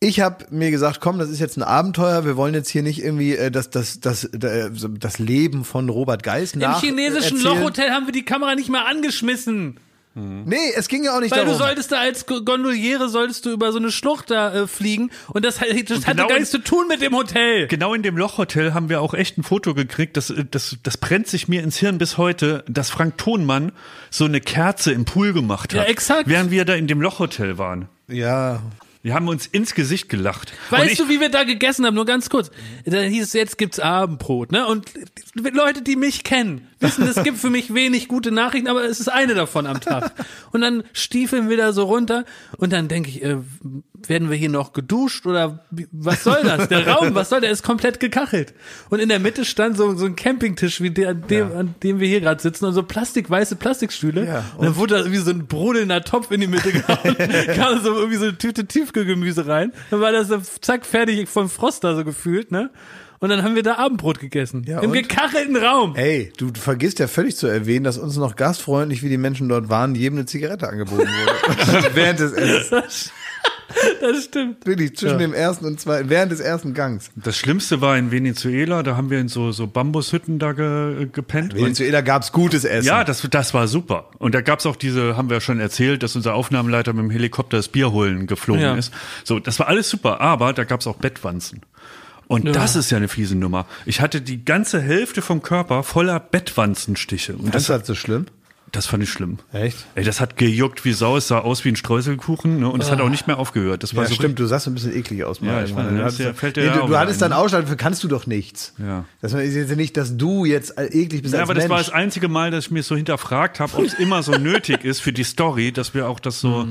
Ich habe mir gesagt, komm, das ist jetzt ein Abenteuer. Wir wollen jetzt hier nicht irgendwie äh, das, das, das, äh, das Leben von Robert Geis Im nach chinesischen erzählen. Lochhotel haben wir die Kamera nicht mal angeschmissen. Nee, es ging ja auch nicht Weil darum. du solltest da als Gondoliere solltest du über so eine Schlucht da äh, fliegen und das, das hatte genau gar in- nichts zu tun mit dem Hotel. Genau in dem Lochhotel haben wir auch echt ein Foto gekriegt. Das, das, das brennt sich mir ins Hirn bis heute, dass Frank Thonmann so eine Kerze im Pool gemacht hat. Ja, exakt. Während wir da in dem Lochhotel waren. ja, Wir haben uns ins Gesicht gelacht. Weißt ich, du, wie wir da gegessen haben? Nur ganz kurz. Da hieß es, jetzt gibt's Abendbrot, ne? Und Leute, die mich kennen, wissen, es gibt für mich wenig gute Nachrichten, aber es ist eine davon am Tag. Und dann stiefeln wir da so runter und dann denke ich, äh, werden wir hier noch geduscht oder was soll das? Der Raum, was soll der? Ist komplett gekachelt. Und in der Mitte stand so, so ein Campingtisch, wie der, dem, an dem wir hier gerade sitzen und so plastikweiße Plastikstühle. Ja, und dann wurde da irgendwie so ein brodelnder Topf in die Mitte gehauen. kam so irgendwie so eine Tüte Tiefkühlgemüse rein. Dann war das so zack fertig vom Frost da so gefühlt, ne? Und dann haben wir da Abendbrot gegessen. Ja, Im und? gekachelten Raum. Ey, du vergisst ja völlig zu erwähnen, dass uns noch gastfreundlich, wie die Menschen dort waren, jedem eine Zigarette angeboten wurde. während des Essens. Das stimmt. Wirklich, zwischen dem ersten und zweiten, während des ersten Gangs. das Schlimmste war in Venezuela, da haben wir in so, so Bambushütten da ge, gepennt. Und Venezuela gab's gutes Essen. ja, das, das war super. Und da gab's auch diese, haben wir schon erzählt, dass unser Aufnahmeleiter mit dem Helikopter das Bier holen geflogen Ja. ist. So, das war alles super, aber da gab's auch Bettwanzen. Und das ist ja eine fiese Nummer. Ich hatte die ganze Hälfte vom Körper voller Bettwanzenstiche. Und das das, ist halt so schlimm. das fand ich schlimm. Echt? Ey, das hat gejuckt wie Sau, es sah aus wie ein Streuselkuchen ne? und es hat auch nicht mehr aufgehört. Das war Ja, so stimmt, du sahst ein bisschen eklig aus. Ja, ich meine, du, das hattest, ja- fällt dir nee, ja du, du hattest dann? Ausschlag, dafür kannst du doch nichts. Ja. Das ist jetzt nicht, dass du jetzt eklig bist Ja, als aber das Mensch. war das einzige Mal, dass ich mir so hinterfragt habe, ob es immer so nötig ist für die Story, dass wir auch das so, äh,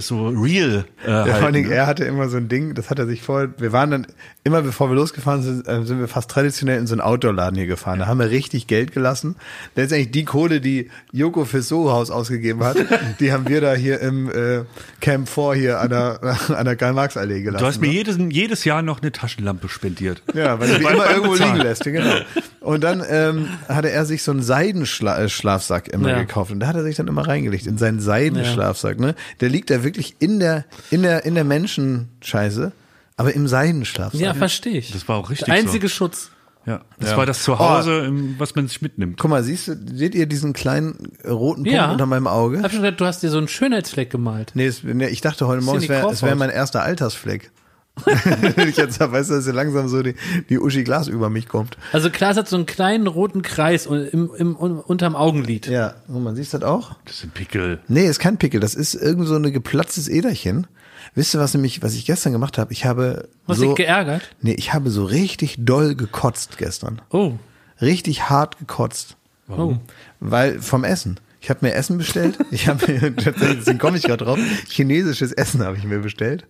so real äh, Ja, vor allen. Dingen, ne? er hatte immer so ein Ding, das hat er sich vorher, wir waren dann, immer bevor wir losgefahren sind, äh, sind wir fast traditionell in so einen Outdoor-Laden hier gefahren. Da haben wir richtig Geld gelassen. Letztendlich die Kohle, die Joko fürs Soho-Haus ausgegeben hat, die haben wir da hier im äh, Camp 4 hier an der, an der Karl-Marx-Allee gelassen. Du hast mir ne? jedes, jedes Jahr noch eine Taschenlampe spendiert. Ja, weil er die immer irgendwo Bezahlen. liegen lässt, genau. Und dann ähm, hatte er sich so einen Seidenschlafsack immer Ja. gekauft und da hat er sich dann immer reingelegt in seinen Seidenschlafsack, ne? Der liegt da wirklich in der in der in der Menschenscheiße, aber im Seidenschlafsack. Ja, verstehe ich. Das war auch richtig Der einzige Schutz. Ja, das Ja. war das Zuhause, im- was man sich mitnimmt. Guck mal, siehst du, seht ihr diesen kleinen roten Punkt Ja. unter meinem Auge? Hab schon gedacht, du hast dir so einen Schönheitsfleck gemalt. Nee, es, nee, ich dachte heute Morgen, es wäre wär mein erster Altersfleck. ich jetzt hab, weißt du, dass hier langsam so die, die Uschi Glas über mich kommt. Also Klaas hat so einen kleinen roten Kreis im, im, un- unterm Augenlid. Ja, guck mal, siehst du das auch? Das sind Pickel. Nee, ist kein Pickel, das ist irgend so ein geplatztes Äderchen. Wisst ihr, was nämlich, was ich gestern gemacht habe? Ich habe Hast so, dich geärgert? nee, ich habe so richtig doll gekotzt gestern. Oh. Richtig hart gekotzt. Oh. Weil vom Essen. Ich habe mir Essen bestellt. Ich habe mir tatsächlich, deswegen komme ich gerade drauf. Chinesisches Essen habe ich mir bestellt.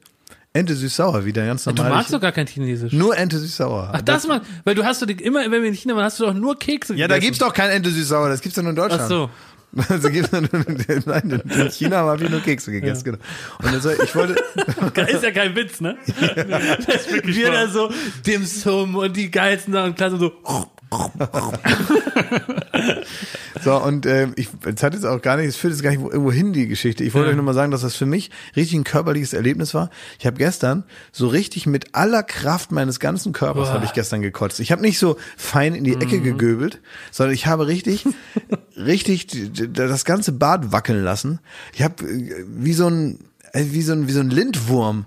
Ente süß-sauer, wieder ganz Du normal. magst doch gar kein Chinesisch. Nur Ente süß-sauer. Ach, das mag, weil du hast du die, immer, wenn wir in China waren, hast du doch nur Kekse ja, da gegessen. gibt's doch kein Ente süß-sauer, das gibt's doch nur in Deutschland. Ach so. Also gibt's nur, nein, in China habe ich nur Kekse gegessen, genau. Und also, ich wollte, ist ja kein Witz, ne? Das ist wirklich wir da so Dim Sum und die geilsten Sachen und Klasse so. So, und ähm, ich, es hat jetzt auch gar nicht, es führt jetzt gar nicht irgendwo hin, die Geschichte. Ich wollte Ja. euch nur mal sagen, dass das für mich richtig ein körperliches Erlebnis war. Ich habe gestern so richtig mit aller Kraft meines ganzen Körpers habe ich gestern gekotzt. Ich habe nicht so fein in die Ecke gegöbelt, sondern ich habe richtig, richtig das ganze Bad wackeln lassen. Ich habe äh, wie so ein äh, wie so ein wie so ein Lindwurm.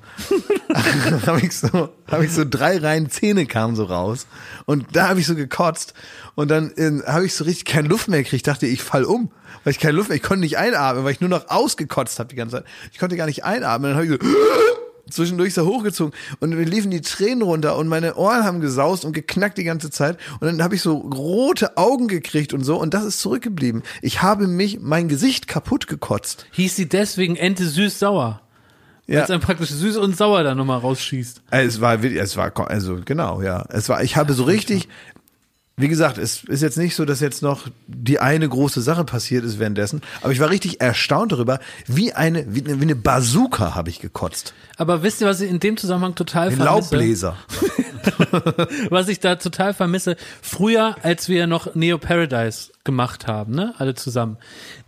Habe ich so habe ich so drei Reihen Zähne kamen so raus. Und da habe ich so gekotzt. Und dann äh, habe ich so richtig keine Luft mehr gekriegt. Dachte ich fall um weil ich keine Luft mehr ich konnte nicht einatmen weil ich nur noch ausgekotzt habe die ganze Zeit. Ich konnte gar nicht einatmen. Dann habe ich so zwischendurch so hochgezogen und mir liefen die Tränen runter und meine Ohren haben gesaust und geknackt die ganze Zeit und dann habe ich so rote Augen gekriegt und so und das ist zurückgeblieben. Ich habe mich mein Gesicht kaputt gekotzt. Hieß sie deswegen Ente süß-sauer. Weil Ja. es dann praktisch süß und sauer da nochmal rausschießt. Es war es war, also genau, ja. Es war, ich habe so richtig, wie gesagt, es ist jetzt nicht so, dass jetzt noch die eine große Sache passiert ist währenddessen, aber ich war richtig erstaunt darüber, wie eine, wie eine, wie eine Bazooka habe ich gekotzt. Aber wisst ihr, was ich in dem Zusammenhang total Ein vermisse? Laubbläser. was ich da total vermisse, früher, als wir noch Neo Paradise gemacht haben, ne, alle zusammen,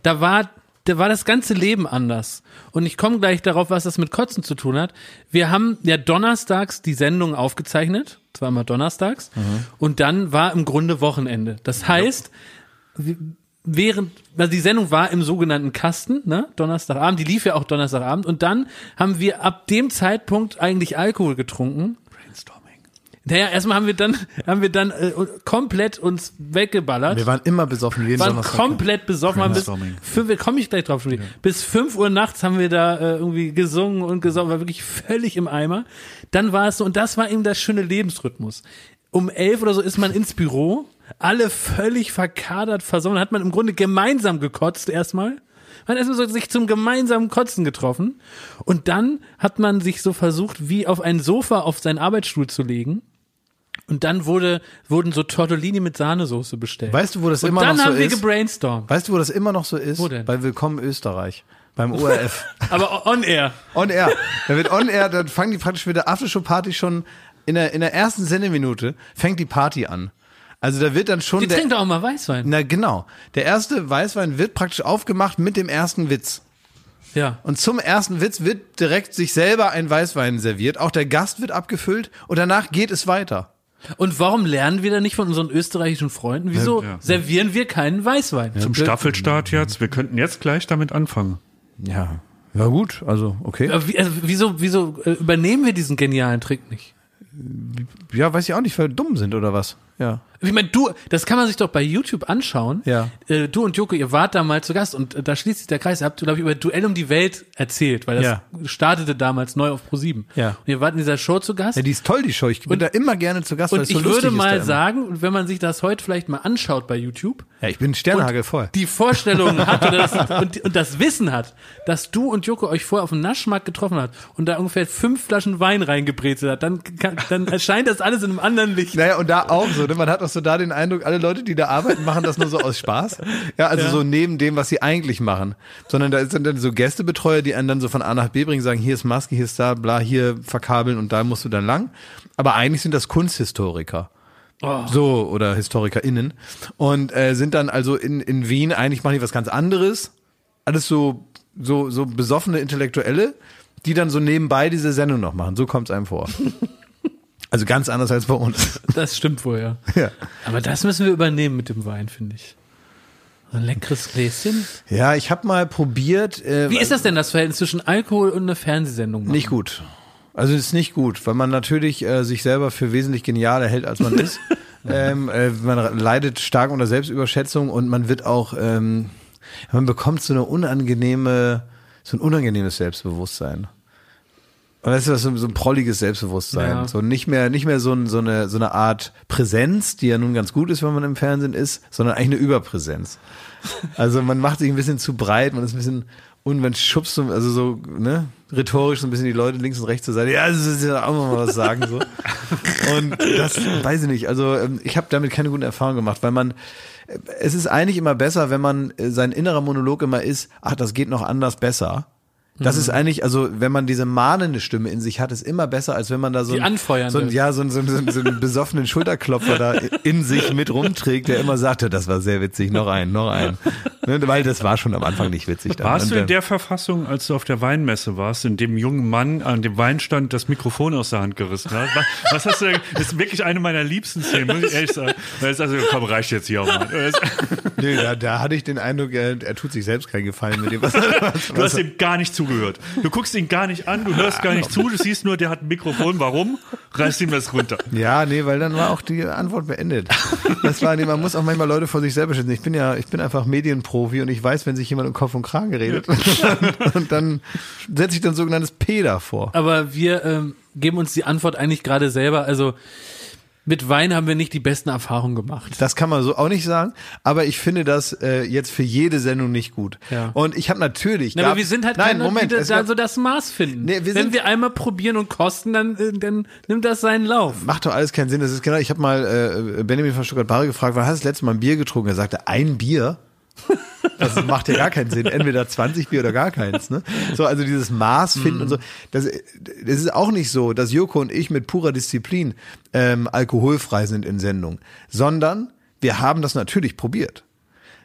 da war, da war das ganze Leben anders. Und ich komme gleich darauf, was das mit Kotzen zu tun hat. Wir haben ja donnerstags die Sendung aufgezeichnet, zweimal donnerstags, und dann war im Grunde Wochenende. Das heißt, wir- während, also die Sendung war im sogenannten Kasten, ne, Donnerstagabend, die lief ja auch Donnerstagabend, und dann haben wir ab dem Zeitpunkt eigentlich Alkohol getrunken. Naja, erstmal haben wir dann, haben wir dann äh, komplett uns weggeballert. Wir waren immer besoffen, jeden waren Donnerstag. komplett besoffen, haben bis fünf, komme ich gleich drauf, Julie. Bis fünf Uhr nachts haben wir da äh, irgendwie gesungen und gesungen, war wirklich völlig im Eimer. Dann war es so, und das war eben das schöne Lebensrhythmus. Um elf oder so ist man ins Büro, alle völlig verkadert, versonnen, hat man im Grunde gemeinsam gekotzt erstmal. Man hat erstmal so sich zum gemeinsamen Kotzen getroffen. Und dann hat man sich so versucht, wie auf ein Sofa auf seinen Arbeitsstuhl zu legen. Und dann wurde, wurden so Tortellini mit Sahnesoße bestellt. Weißt du, wo das und immer dann noch so haben wir ist? gebrainstormt. Weißt du, wo das immer noch so ist? Wo denn? Bei Willkommen Österreich. Beim ORF. Aber on air. on Air. Da wird On Air, dann fangen die praktisch mit der Aftershow-Party schon in der, in der ersten Sendeminute fängt die Party an. Also da wird dann schon Die der, trinkt auch mal Weißwein. na genau, der erste Weißwein wird praktisch aufgemacht mit dem ersten Witz. Ja. Und zum ersten Witz wird direkt sich selber ein Weißwein serviert. Auch der Gast wird abgefüllt und danach geht es weiter. Und warum lernen wir da nicht von unseren österreichischen Freunden? Wieso Ja, ja. servieren wir keinen Weißwein? Zum Staffelstart jetzt. Wir könnten jetzt gleich damit anfangen. Ja. Ja gut, also okay. Wie- also, wieso, wieso äh, übernehmen wir diesen genialen Trick nicht? Ja, weiß ich auch nicht, weil wir dumm sind oder was. Ja. Ich meine, du, das kann man sich doch bei YouTube anschauen. Ja. Äh, du und Joko, ihr wart da mal zu Gast und äh, da schließt sich der Kreis. Ihr habt, glaube ich, über Duell um die Welt erzählt, weil das Ja. startete damals neu auf Pro7. Ja. Und ihr wart in dieser Show zu Gast. Ja, die ist toll, die Show. Ich bin da immer gerne zu Gast, und so ich lustig würde mal sagen, wenn man sich das heute vielleicht mal anschaut bei YouTube, Ja, ich bin Sternhagel voll. die Vorstellung hat oder das, und, und das Wissen hat, dass du und Joko euch vorher auf dem Naschmarkt getroffen hat und da ungefähr fünf Flaschen Wein reingebrezelt hat, dann, kann, dann erscheint das alles in einem anderen Licht. Naja, und da auch so, ne? man hat auch so da den Eindruck, alle Leute, die da arbeiten, machen das nur so aus Spaß. Ja, also Ja. so neben dem, was sie eigentlich machen. Sondern da sind dann so Gästebetreuer, die einen dann so von A nach B bringen, sagen, hier ist Maske, hier ist da, bla, hier verkabeln und da musst du dann lang. Aber eigentlich sind das Kunsthistoriker. Oh. So, oder HistorikerInnen. Und äh, sind dann also in, in Wien, eigentlich machen die was ganz anderes. Alles so, so, so besoffene Intellektuelle, die dann so nebenbei diese Sendung noch machen. So kommt es einem vor. Also ganz anders als bei uns. Das stimmt wohl, ja. Ja. Aber das müssen wir übernehmen mit dem Wein, finde ich. So Ein leckeres Gläschen. Ja, ich habe mal probiert. Äh, Wie ist das denn, das Verhältnis zwischen Alkohol und einer Fernsehsendung? machen? Nicht gut. Also es ist nicht gut, weil man natürlich äh, sich selber für wesentlich genialer hält, als man ist. ähm, äh, man leidet stark unter Selbstüberschätzung und man wird auch, ähm, man bekommt so eine unangenehme, so ein unangenehmes Selbstbewusstsein. Und das ist so, so ein prolliges Selbstbewusstsein. Ja. So nicht mehr, nicht mehr so, ein, so, eine, so eine Art Präsenz, die ja nun ganz gut ist, wenn man im Fernsehen ist, sondern eigentlich eine Überpräsenz. Also man macht sich ein bisschen zu breit, man ist ein bisschen und man schubst so, also so, ne, rhetorisch so ein bisschen die Leute links und rechts zur Seite. Ja, das ist ja auch mal was sagen so. Und das weiß ich nicht. Also ähm, ich habe damit keine guten Erfahrungen gemacht, weil man äh, es ist eigentlich immer besser, wenn man äh, sein innerer Monolog immer ist, ach, das geht noch anders besser. Das Mhm. ist eigentlich, also wenn man diese mahnende Stimme in sich hat, ist immer besser, als wenn man da so, Die ein, anfeuernde. so, ein, ja, so, ein, so, ein, so, ein, so einen besoffenen Schulterklopfer da in sich mit rumträgt, der immer sagte, das war sehr witzig, noch ein, noch ein. Ne, weil das war schon am Anfang nicht witzig. Dann. Warst du in der Verfassung, als du auf der Weinmesse warst, in dem jungen Mann an dem Weinstand das Mikrofon aus der Hand gerissen hat? Was, was hast du denn? Das ist wirklich eine meiner liebsten Szenen, muss ich ehrlich sagen. Das ist also, komm, reicht jetzt hier auch mal. Nee, da, da hatte ich den Eindruck, er, er tut sich selbst keinen Gefallen mit dem, was, was, Du hast ihm gar nicht zugehört. Du guckst ihn gar nicht an, du hörst gar nicht zu, du siehst nur, der hat ein Mikrofon. Warum? Reißt ihm das runter. Ja, nee, weil dann war auch die Antwort beendet. Das war, nee, man muss auch manchmal Leute vor sich selber schützen. Ich bin ja, ich bin einfach Medienprofi und ich weiß, wenn sich jemand um Kopf und Kragen redet. Und dann setze ich dann sogenanntes P davor. Aber wir ähm, geben uns die Antwort eigentlich gerade selber. Also Mit Wein haben wir nicht die besten Erfahrungen gemacht. Das kann man so auch nicht sagen, aber ich finde das äh, jetzt für jede Sendung nicht gut. Ja. Und ich habe natürlich. Na, aber gab- wir sind halt Nein, keine, Moment. die da so das Maß finden. Nee, wir Wenn sind- wir einmal probieren und kosten, dann, äh, dann nimmt das seinen Lauf. Macht doch alles keinen Sinn. Das ist genau. Ich habe mal äh, Benjamin von Stuttgart-Barre gefragt, wann hast du das letzte Mal ein Bier getrunken? Er sagte, ein Bier. Das macht ja gar keinen Sinn. Entweder 20 Bier oder gar keins. Ne? So, also dieses Maß finden und so. Das, das ist auch nicht so, dass Joko und ich mit purer Disziplin ähm, alkoholfrei sind in Sendung, sondern wir haben das natürlich probiert.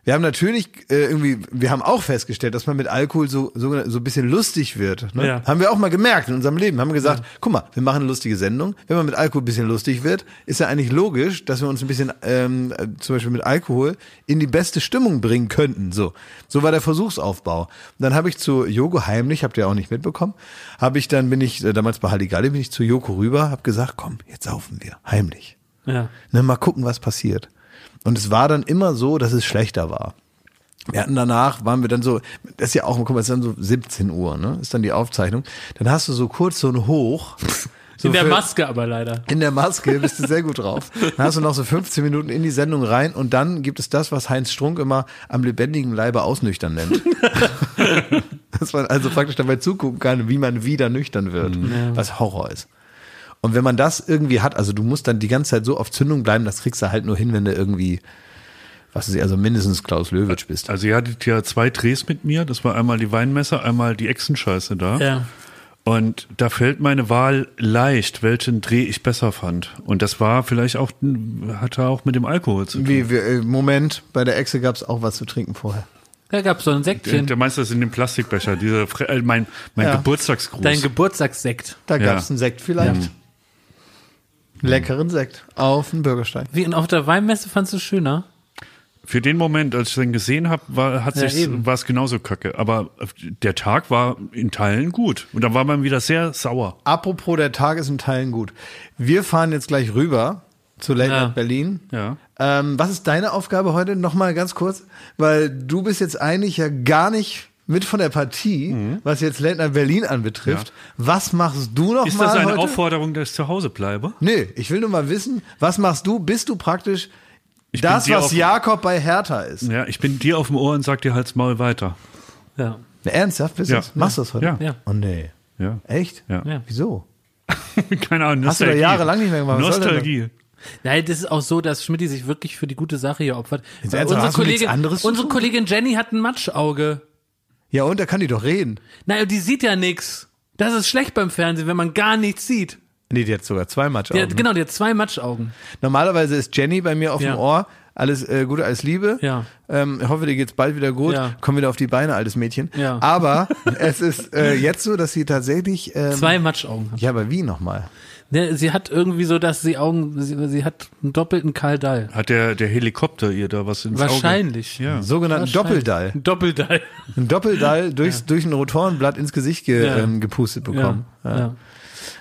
Wir haben natürlich äh, irgendwie, wir haben auch festgestellt, dass man mit Alkohol so so, so ein bisschen lustig wird. Ne? Ja. Haben wir auch mal gemerkt in unserem Leben. Haben wir gesagt, guck mal, wir machen eine lustige Sendung. Wenn man mit Alkohol ein bisschen lustig wird, ist ja eigentlich logisch, dass wir uns ein bisschen ähm, äh, zum Beispiel mit Alkohol in die beste Stimmung bringen könnten. So, so war der Versuchsaufbau. Und dann habe ich zu Joko heimlich, habt ihr auch nicht mitbekommen, habe ich dann bin ich äh, damals bei Halligalli bin ich zu Joko rüber, habe gesagt, komm, jetzt saufen wir heimlich. Ja. Ne, mal gucken, was passiert. Und es war dann immer so, dass es schlechter war. Wir hatten danach, waren wir dann so, das ist ja auch, guck mal, es ist dann so 17 Uhr, ne? Ist dann die Aufzeichnung. Dann hast du so kurz so ein Hoch. So In der für- Maske aber leider. In der Maske bist du sehr gut drauf. Dann hast du noch so 15 Minuten in die Sendung rein und dann gibt es das, was Heinz Strunk immer am lebendigen Leibe ausnüchtern nennt. Dass man also praktisch dabei zugucken kann, wie man wieder nüchtern wird, was Horror ist. Und wenn man das irgendwie hat, also du musst dann die ganze Zeit so auf Zündung bleiben, das kriegst du halt nur hin, wenn du irgendwie, was weiß ich, also mindestens Klaus Löwitsch bist. Also ihr hattet ja zwei Drehs mit mir. Das war einmal die Weinmesser, einmal die Echsenscheiße da. Ja. Und da fällt meine Wahl leicht, welchen Dreh ich besser fand. Und das war vielleicht auch, hatte auch mit dem Alkohol zu tun. Wie, wie, äh, Moment, bei der Echse gab es auch was zu trinken vorher. Da gab's so ein Säckchen. der Meister ist in dem Plastikbecher, dieser, äh, mein, mein Ja. Geburtstagsgruß. Dein Geburtstagssekt. Da Ja. gab es einen Sekt vielleicht. Leckeren Sekt auf dem Bürgersteig. Wie, und auf der Weinmesse fandst du schöner? Für den Moment, als ich den gesehen habe, war, hat Ja, sich, eben. war es genauso kacke. Aber der Tag war in Teilen gut. Und da war man wieder sehr sauer. Apropos, der Tag ist in Teilen gut. Wir fahren jetzt gleich rüber zu Late Ja. Night Berlin. Ja. Ähm, was ist deine Aufgabe heute? Nochmal ganz kurz, weil du bist jetzt eigentlich ja gar nicht mit von der Partie, Mhm. was jetzt Night Berlin anbetrifft. Was machst du noch Ist mal das eine heute? Aufforderung, dass ich zu Hause bleibe? Nee, ich will nur mal wissen, was machst du? Bist du praktisch Ich das, was auf- Jakob bei Hertha ist? Ja, ich bin dir auf dem Ohr und sag dir halt's Maul weiter. Ja. Na, Ernsthaft? Bist Ja. du's? Machst du das heute? Ja. Ja. Oh nee. Ja. Echt? Ja. Ja. Wieso? Keine Ahnung. Hast du da Nostalgie. jahrelang nicht mehr gemacht? Was Nostalgie. Nein, das ist auch so, dass Schmidt sich wirklich für die gute Sache hier opfert. Unsere anderes unsere? Kollegin Jenny hat ein Matschauge. Ja, und da kann die doch reden. Naja, die sieht ja nix. Das ist schlecht beim Fernsehen, wenn man gar nichts sieht. Nee, die hat sogar zwei Match. Die hat, genau, die hat zwei Matschaugen. Normalerweise ist Jenny bei mir auf Ja. dem Ohr. Alles äh, Gute, alles Liebe. Ja. Ähm, ich hoffe, dir geht's bald wieder gut. Ja. Komm wieder auf die Beine, altes Mädchen. Ja. Aber es ist äh, jetzt so, dass sie tatsächlich. Ähm, Zwei Matschaugen hat. ja, aber wie nochmal? Ne, sie hat irgendwie so, dass sie Augen, sie, sie hat einen doppelten Karl Dall. Hat der, der Helikopter ihr da was ins Auge? Wahrscheinlich. Ja. Sogenannten. Doppeldall. Ein Doppeldall. Ein Doppeldall durchs, durch ein Rotorenblatt ins Gesicht ge, Ja. ähm, gepustet bekommen. Ja. ja.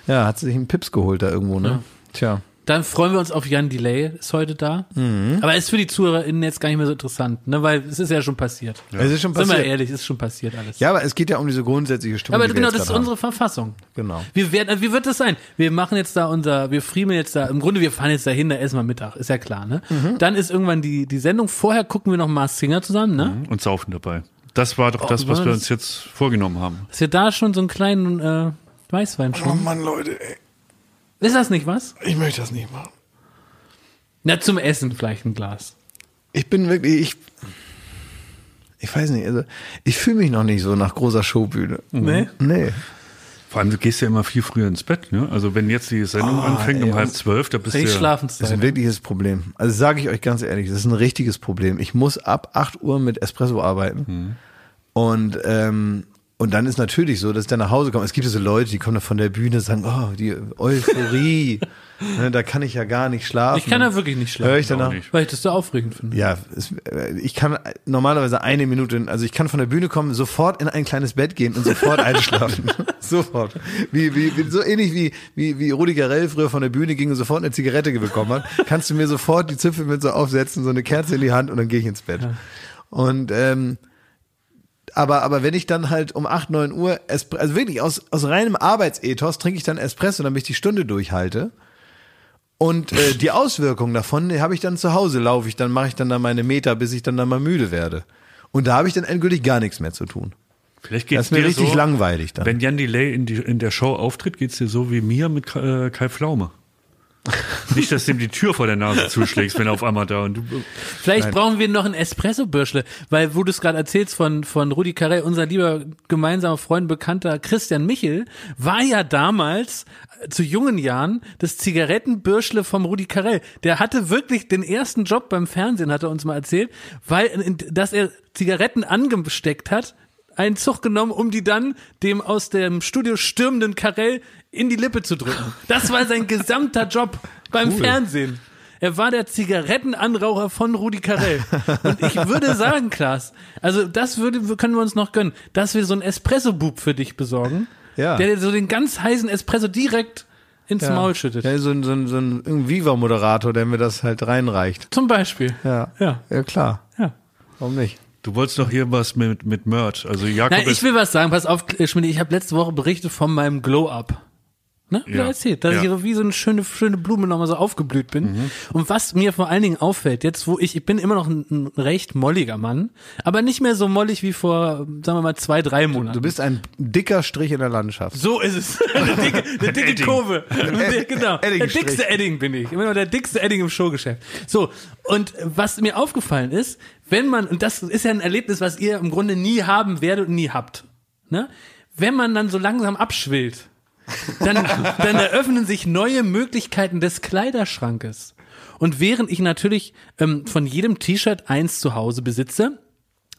Ja. hat sie sich einen Pips geholt da irgendwo, ne? Ja. Tja. Dann freuen wir uns auf Jan Delay, ist heute da. Mhm. Aber ist für die ZuhörerInnen jetzt gar nicht mehr so interessant, ne? Weil es ist ja schon passiert. Es ist schon Sind wir passiert. ehrlich, ist schon passiert alles. Ja, aber es geht ja um diese grundsätzliche Stimmung. aber die wir genau, jetzt das ist gerade unsere Verfassung. haben. Genau. Wir werden, wie wird das sein? Wir machen jetzt da unser, wir friemeln jetzt da, im Grunde, wir fahren jetzt dahin, da essen wir Mittag, ist ja klar, ne? Mhm. Dann ist irgendwann die, die Sendung, vorher gucken wir noch Mars Singer zusammen, ne? Und saufen dabei. Das war doch Oh, das, was wir uns jetzt vorgenommen haben. Dass wir da schon so einen kleinen, äh, Weißwein schon. Oh Mann, Leute, ey. Ist das nicht was? Ich möchte das nicht machen. Na, zum Essen vielleicht ein Glas. Ich bin wirklich, ich, ich weiß nicht, also ich fühle mich noch nicht so nach großer Showbühne. Nee? Nee. Vor allem, du gehst ja immer viel früher ins Bett, ne? Also wenn jetzt die Sendung anfängt ey, um halb zwölf, da bist du ja, schlafen Das ist ein wirkliches Problem. Also sage ich euch ganz ehrlich, das ist ein richtiges Problem. Ich muss ab 8 Uhr mit Espresso arbeiten. Und, ähm, und dann ist natürlich so, dass dann nach Hause komme. Es gibt ja so Leute, die kommen da von der Bühne und sagen, oh, die Euphorie. ne, da kann ich ja gar nicht schlafen. Ich kann da wirklich nicht schlafen. Hör ich danach. Weil ich das so aufregend finde. Ja, es, äh, ich kann normalerweise eine Minute, also ich kann von der Bühne kommen, sofort in ein kleines Bett gehen und sofort einschlafen. sofort. Wie, wie, wie, so ähnlich wie, wie, wie Rudi Garell früher von der Bühne ging und sofort eine Zigarette bekommen hat, kannst du mir sofort die Zipfel mit so aufsetzen, so eine Kerze in die Hand und dann gehe ich ins Bett. Und, ähm, aber, aber wenn ich dann halt um 8, 9 Uhr, Espre also wirklich aus, aus reinem Arbeitsethos trinke ich dann Espresso, damit ich die Stunde durchhalte. Und äh, die Auswirkungen davon habe ich dann zu Hause, laufe ich, dann mache ich dann da meine Meter, bis ich dann da mal müde werde. Und da habe ich dann endgültig gar nichts mehr zu tun. Vielleicht Das geht's ist mir dir richtig so, langweilig dann. Wenn Jan Delay in, die, in der Show auftritt, geht's dir so wie mir mit äh, Kai Pflaume. Nicht, dass du ihm die Tür vor der Nase zuschlägst, wenn er auf einmal da und du. Vielleicht brauchen wir noch ein Espresso-Bürschle, weil wo du es gerade erzählst von, von Rudi Carell, unser lieber gemeinsamer Freund, bekannter Christian Michel, war ja damals äh, zu jungen Jahren das Zigarettenbürschle vom Rudi Carell. Der hatte wirklich den ersten Job beim Fernsehen, hat er uns mal erzählt, weil, in- dass er Zigaretten angesteckt hat, einen Zug genommen, um die dann dem aus dem Studio stürmenden Karell in die Lippe zu drücken. Das war sein gesamter Job beim Fernsehen. Er war der Zigarettenanraucher von Rudi Carell. Und ich würde sagen, Klaas, also das würde, können wir uns noch gönnen, dass wir so einen Espresso-Bub für dich besorgen, Ja. der dir so den ganz heißen Espresso direkt ins Maul schüttet. Ja, so ein, so ein, so ein, Viva-Moderator, der mir das halt reinreicht. Zum Beispiel. Ja. Ja. Ja, klar. Ja. Warum nicht? Du wolltest doch hier was mit, mit Merch. Also Jakob Nein, ich will was sagen. Pass auf, Schmidt, ich habe letzte Woche berichtet von meinem Glow-Up. Ne? Ja. Erzählt, dass Ja. ich so wie so eine schöne, schöne Blume nochmal so aufgeblüht bin. Mhm. Und was mir vor allen Dingen auffällt, jetzt wo ich, ich bin immer noch ein, ein recht molliger Mann, aber nicht mehr so mollig wie vor, sagen wir mal, zwei, drei Monaten. Du bist ein dicker Strich in der Landschaft. So ist es. Eine dicke, eine dicke Edding. Kurve. Der- genau. Der dickste Edding bin ich. Immer noch der dickste Edding im Showgeschäft. So. Und was mir aufgefallen ist, wenn man, und das ist ja ein Erlebnis, was ihr im Grunde nie haben werdet und nie habt. Ne? Wenn man dann so langsam abschwillt, dann, dann eröffnen sich neue Möglichkeiten des Kleiderschrankes. Und während ich natürlich ähm, von jedem T-Shirt eins zu Hause besitze,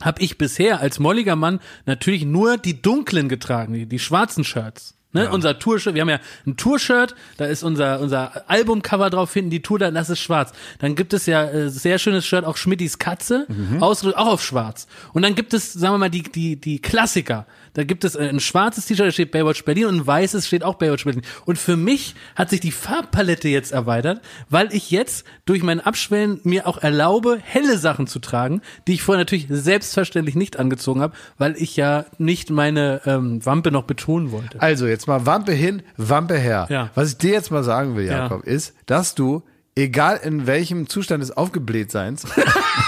habe ich bisher als molliger Mann natürlich nur die dunklen getragen, die, die schwarzen Shirts. Ne? Unser Tour-Shirt, wir haben ja ein Tour-Shirt, da ist unser, unser Albumcover drauf, finden die Tour, dann das ist schwarz. Dann gibt es ja äh, sehr schönes Shirt, auch Schmittis Katze, ausgedrückt, auch auf schwarz. Und dann gibt es, sagen wir mal, die, die, die Klassiker. Da gibt es ein schwarzes T-Shirt, da steht Baywatch Berlin und ein weißes steht auch Baywatch Berlin. Und für mich hat sich die Farbpalette jetzt erweitert, weil ich jetzt durch mein Abschwellen mir auch erlaube, helle Sachen zu tragen, die ich vorher natürlich selbstverständlich nicht angezogen habe, weil ich ja nicht meine ähm, Wampe noch betonen wollte. Also jetzt mal Wampe hin, Wampe her. Ja. Was ich dir jetzt mal sagen will, Ja. Jakob, ist, dass du, egal in welchem Zustand des Aufgeblähtseins,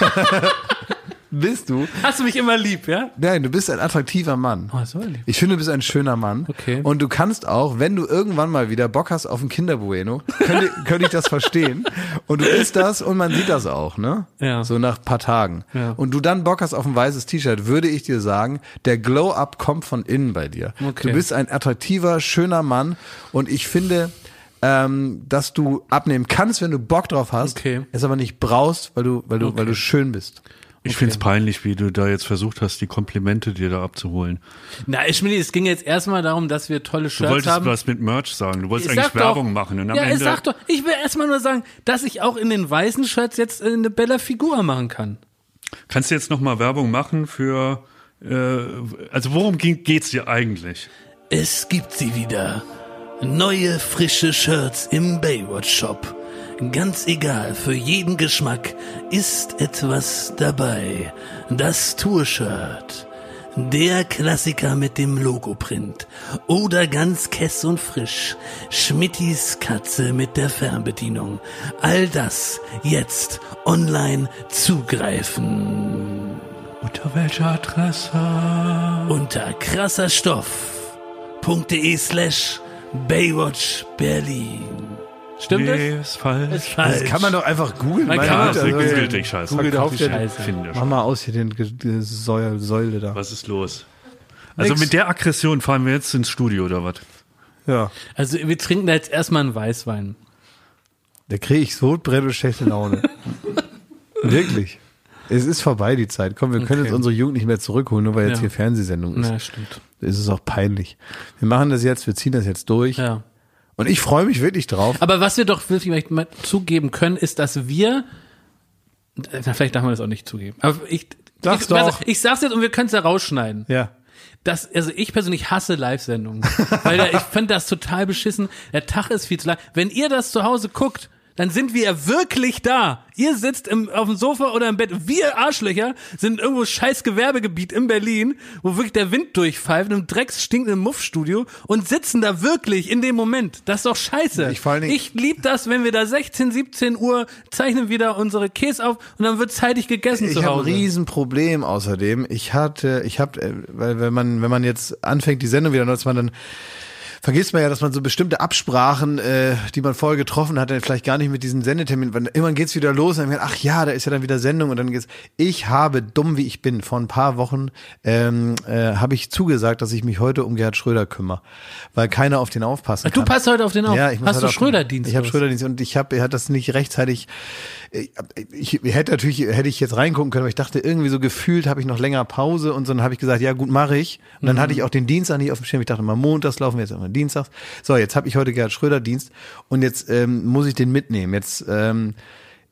bist du, Hast du mich immer lieb, ja? nein, du bist ein attraktiver Mann. Oh, so lieb. Ich finde, du bist ein schöner Mann. Okay. Und du kannst auch, wenn du irgendwann mal wieder Bock hast auf ein Kinderbueno, könnte, könnte ich das verstehen. Und du isst das und man sieht das auch, ne? Ja. So nach paar Tagen. Ja. Und du dann Bock hast auf ein weißes T-Shirt, würde ich dir sagen, der Glow-Up kommt von innen bei dir. Okay. Du bist ein attraktiver, schöner Mann. Und ich finde, ähm, dass du abnehmen kannst, wenn du Bock drauf hast, Okay. es aber nicht brauchst, weil du, weil du, weil du schön bist. Ich find's peinlich, wie du da jetzt versucht hast, die Komplimente dir da abzuholen. Na, ich meine, es ging jetzt erstmal darum, dass wir tolle Du Shirts wolltest haben. was mit Merch sagen. Du wolltest Ich eigentlich sag Werbung doch, machen. Und am ja, ich Ende, sag doch, ich will erstmal nur sagen, dass ich auch in den weißen Shirts jetzt eine bella Figur machen kann. Kannst du jetzt noch mal Werbung machen für, äh, also worum ging, geht's dir eigentlich? Es gibt sie wieder. Neue frische Shirts im Baywatch Shop. Ganz egal, für jeden Geschmack ist etwas dabei. Das Tour-Shirt. Der Klassiker mit dem Logoprint. Oder ganz kess und frisch. Schmittis Katze mit der Fernbedienung. All das jetzt online zugreifen. Unter welcher Adresse? unter krasserstoff.de slash Baywatch Berlin. Stimmt nee, das? ist falsch. Das Falsch. kann man doch einfach googeln. Man kann ja, das das Also, gilt nicht, scheiße. Google doch die Scheiße. Finde Mach mal aus hier den Ge- Säule, Säule da. Was ist los? Also Nix. mit der Aggression fahren wir jetzt ins Studio oder was? Ja. Also wir trinken da jetzt erstmal einen Weißwein. Da kriege ich Sodbrennen und schlechte Laune. Wirklich. Es ist vorbei, die Zeit. Komm, wir können Okay. jetzt unsere Jugend nicht mehr zurückholen, nur weil jetzt Ja. hier Fernsehsendung ist. Na, stimmt. Es ist auch peinlich. Wir machen das jetzt, wir ziehen das jetzt durch. Ja. Und ich freue mich wirklich drauf. Aber was wir doch wirklich mal zugeben können, ist, dass wir, na, vielleicht darf man das auch nicht zugeben, aber ich, Sag's ich, doch. ich sag's jetzt und wir können es ja rausschneiden. Ja. Das, also ich persönlich hasse Live-Sendungen, weil da, ich finde das total beschissen. Der Tag ist viel zu lang. Wenn ihr das zu Hause guckt, dann sind wir ja wirklich da. Ihr sitzt im, auf dem Sofa oder im Bett. Wir Arschlöcher sind irgendwo scheiß Gewerbegebiet in Berlin, wo wirklich der Wind durchpfeift, im drecksstinkenden Muffstudio und sitzen da wirklich in dem Moment. Das ist doch scheiße. Ich vor allen Dingen- ich lieb das, wenn wir da 16, 17 Uhr zeichnen wieder unsere Käse auf und dann wird zeitig gegessen Ich zu habe ein Hause. Riesenproblem außerdem. Ich hatte, ich habe, weil wenn man, wenn man jetzt anfängt, die Sendung wieder nutzt, man dann vergisst man ja, dass man so bestimmte Absprachen, äh, die man vorher getroffen hat, dann vielleicht gar nicht mit diesen Sendeterminen, weil irgendwann geht's wieder los und dann, ach ja, da ist ja dann wieder Sendung und dann geht's. Ich habe, dumm wie ich bin, vor ein paar Wochen ähm, äh, habe ich zugesagt, dass ich mich heute um Gerhard Schröder kümmere, weil keiner auf den aufpassen Du kann. passt heute auf den auf. Ja, ich muss Hast du Schröderdienst? Ich habe? Schröderdienst und ich habe, er hat das nicht rechtzeitig. Ich, ich hätte natürlich, hätte ich jetzt reingucken können, aber ich dachte irgendwie so gefühlt habe ich noch länger Pause und so dann habe ich gesagt, ja gut, mache ich. Und dann Mhm. hatte ich auch den Dienstag nicht auf dem Schirm. Ich dachte mal montags laufen wir jetzt immer dienstags. So, jetzt habe ich heute Gerhard Schröder Dienst und jetzt ähm, muss ich den mitnehmen. Jetzt, ähm,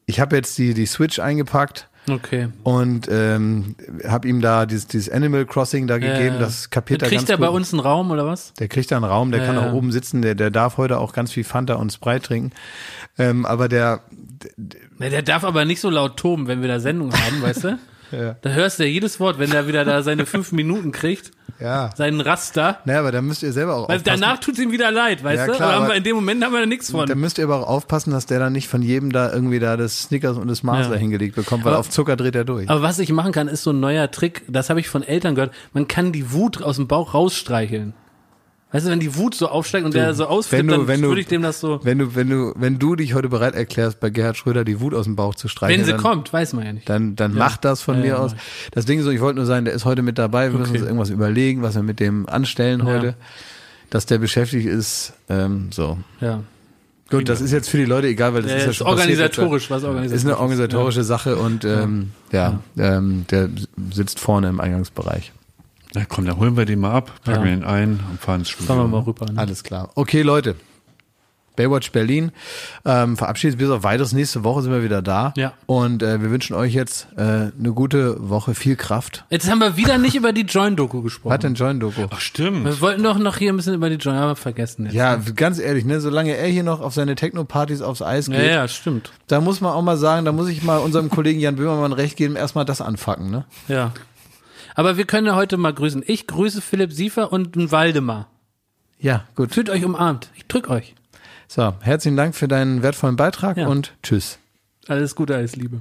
ich habe jetzt die die Switch eingepackt. Okay. Und ähm, habe ihm da dieses, dieses Animal Crossing da gegeben, Ja. das kapiert er Kriegt ganz er bei uns einen Raum oder was? Der kriegt da einen Raum, der Ja, kann auch oben sitzen, der, der darf heute auch ganz viel Fanta und Sprite trinken. Ähm, aber der, Ne, der darf aber nicht so laut toben, wenn wir da Sendung haben, weißt du? Ja. Da hörst du ja jedes Wort, wenn der wieder da seine fünf Minuten kriegt, ja, seinen Raster. naja, aber da müsst ihr selber auch Weil aufpassen. danach tut's ihm wieder leid, weißt Ja, du? klar, aber, aber- in dem Moment haben wir da nichts von. Da müsst ihr aber auch aufpassen, dass der dann nicht von jedem da irgendwie da das Snickers und das Mars Ja. hingelegt bekommt, weil Aber- auf Zucker dreht er durch. Aber was ich machen kann, ist so ein neuer Trick, das habe ich von Eltern gehört, man kann die Wut aus dem Bauch rausstreicheln. Weißt du, wenn die Wut so aufsteigt und der so ausflippt, wenn du- dann wenn du- würde ich dem das so, Wenn du, wenn du, wenn du dich heute bereit erklärst, bei Gerhard Schröder die Wut aus dem Bauch zu streichen, wenn sie dann, kommt, weiß man ja nicht. dann, dann mach das von Ja, mir ja, aus. Das Ding ist so, ich wollte nur sagen, der ist heute mit dabei. Wir müssen Okay. uns irgendwas überlegen, was wir mit dem anstellen Ja. heute. Dass der beschäftigt ist, ähm, so. Ja. Gut, das ist jetzt für die Leute egal, weil das Ja, ist ja schon passiert organisatorisch, jetzt. was organisatorisch. Ist eine organisatorische Sache und ähm, ja, Ähm, der sitzt vorne im Eingangsbereich. Na komm, dann holen wir den mal ab, packen Ja. ihn ein und fahren ins Studio. Fahren wir mal rüber. Ne? Alles klar. Okay, Leute. Baywatch Berlin ähm, verabschiedet bis auf weiteres. Nächste Woche sind wir wieder da. Ja. Und äh, wir wünschen euch jetzt äh, eine gute Woche, viel Kraft. Jetzt haben wir wieder nicht über die Join-Doku gesprochen. Hat denn Join Doku? Ach stimmt. Wir wollten doch noch hier ein bisschen über die Join, aber vergessen jetzt. Ja, ganz ehrlich, ne, solange er hier noch auf seine Techno-Partys aufs Eis ja, geht, ja, stimmt. da muss man auch mal sagen, da muss ich mal unserem Kollegen Jan Böhmermann recht geben, erstmal das anfacken, ne? Ja. Aber wir können ja heute mal grüßen. Ich grüße Philipp Siefer und Waldemar. Ja, gut. Fühlt euch umarmt. Ich drück euch. So, herzlichen Dank für deinen wertvollen Beitrag Ja. und tschüss. Alles Gute, alles Liebe.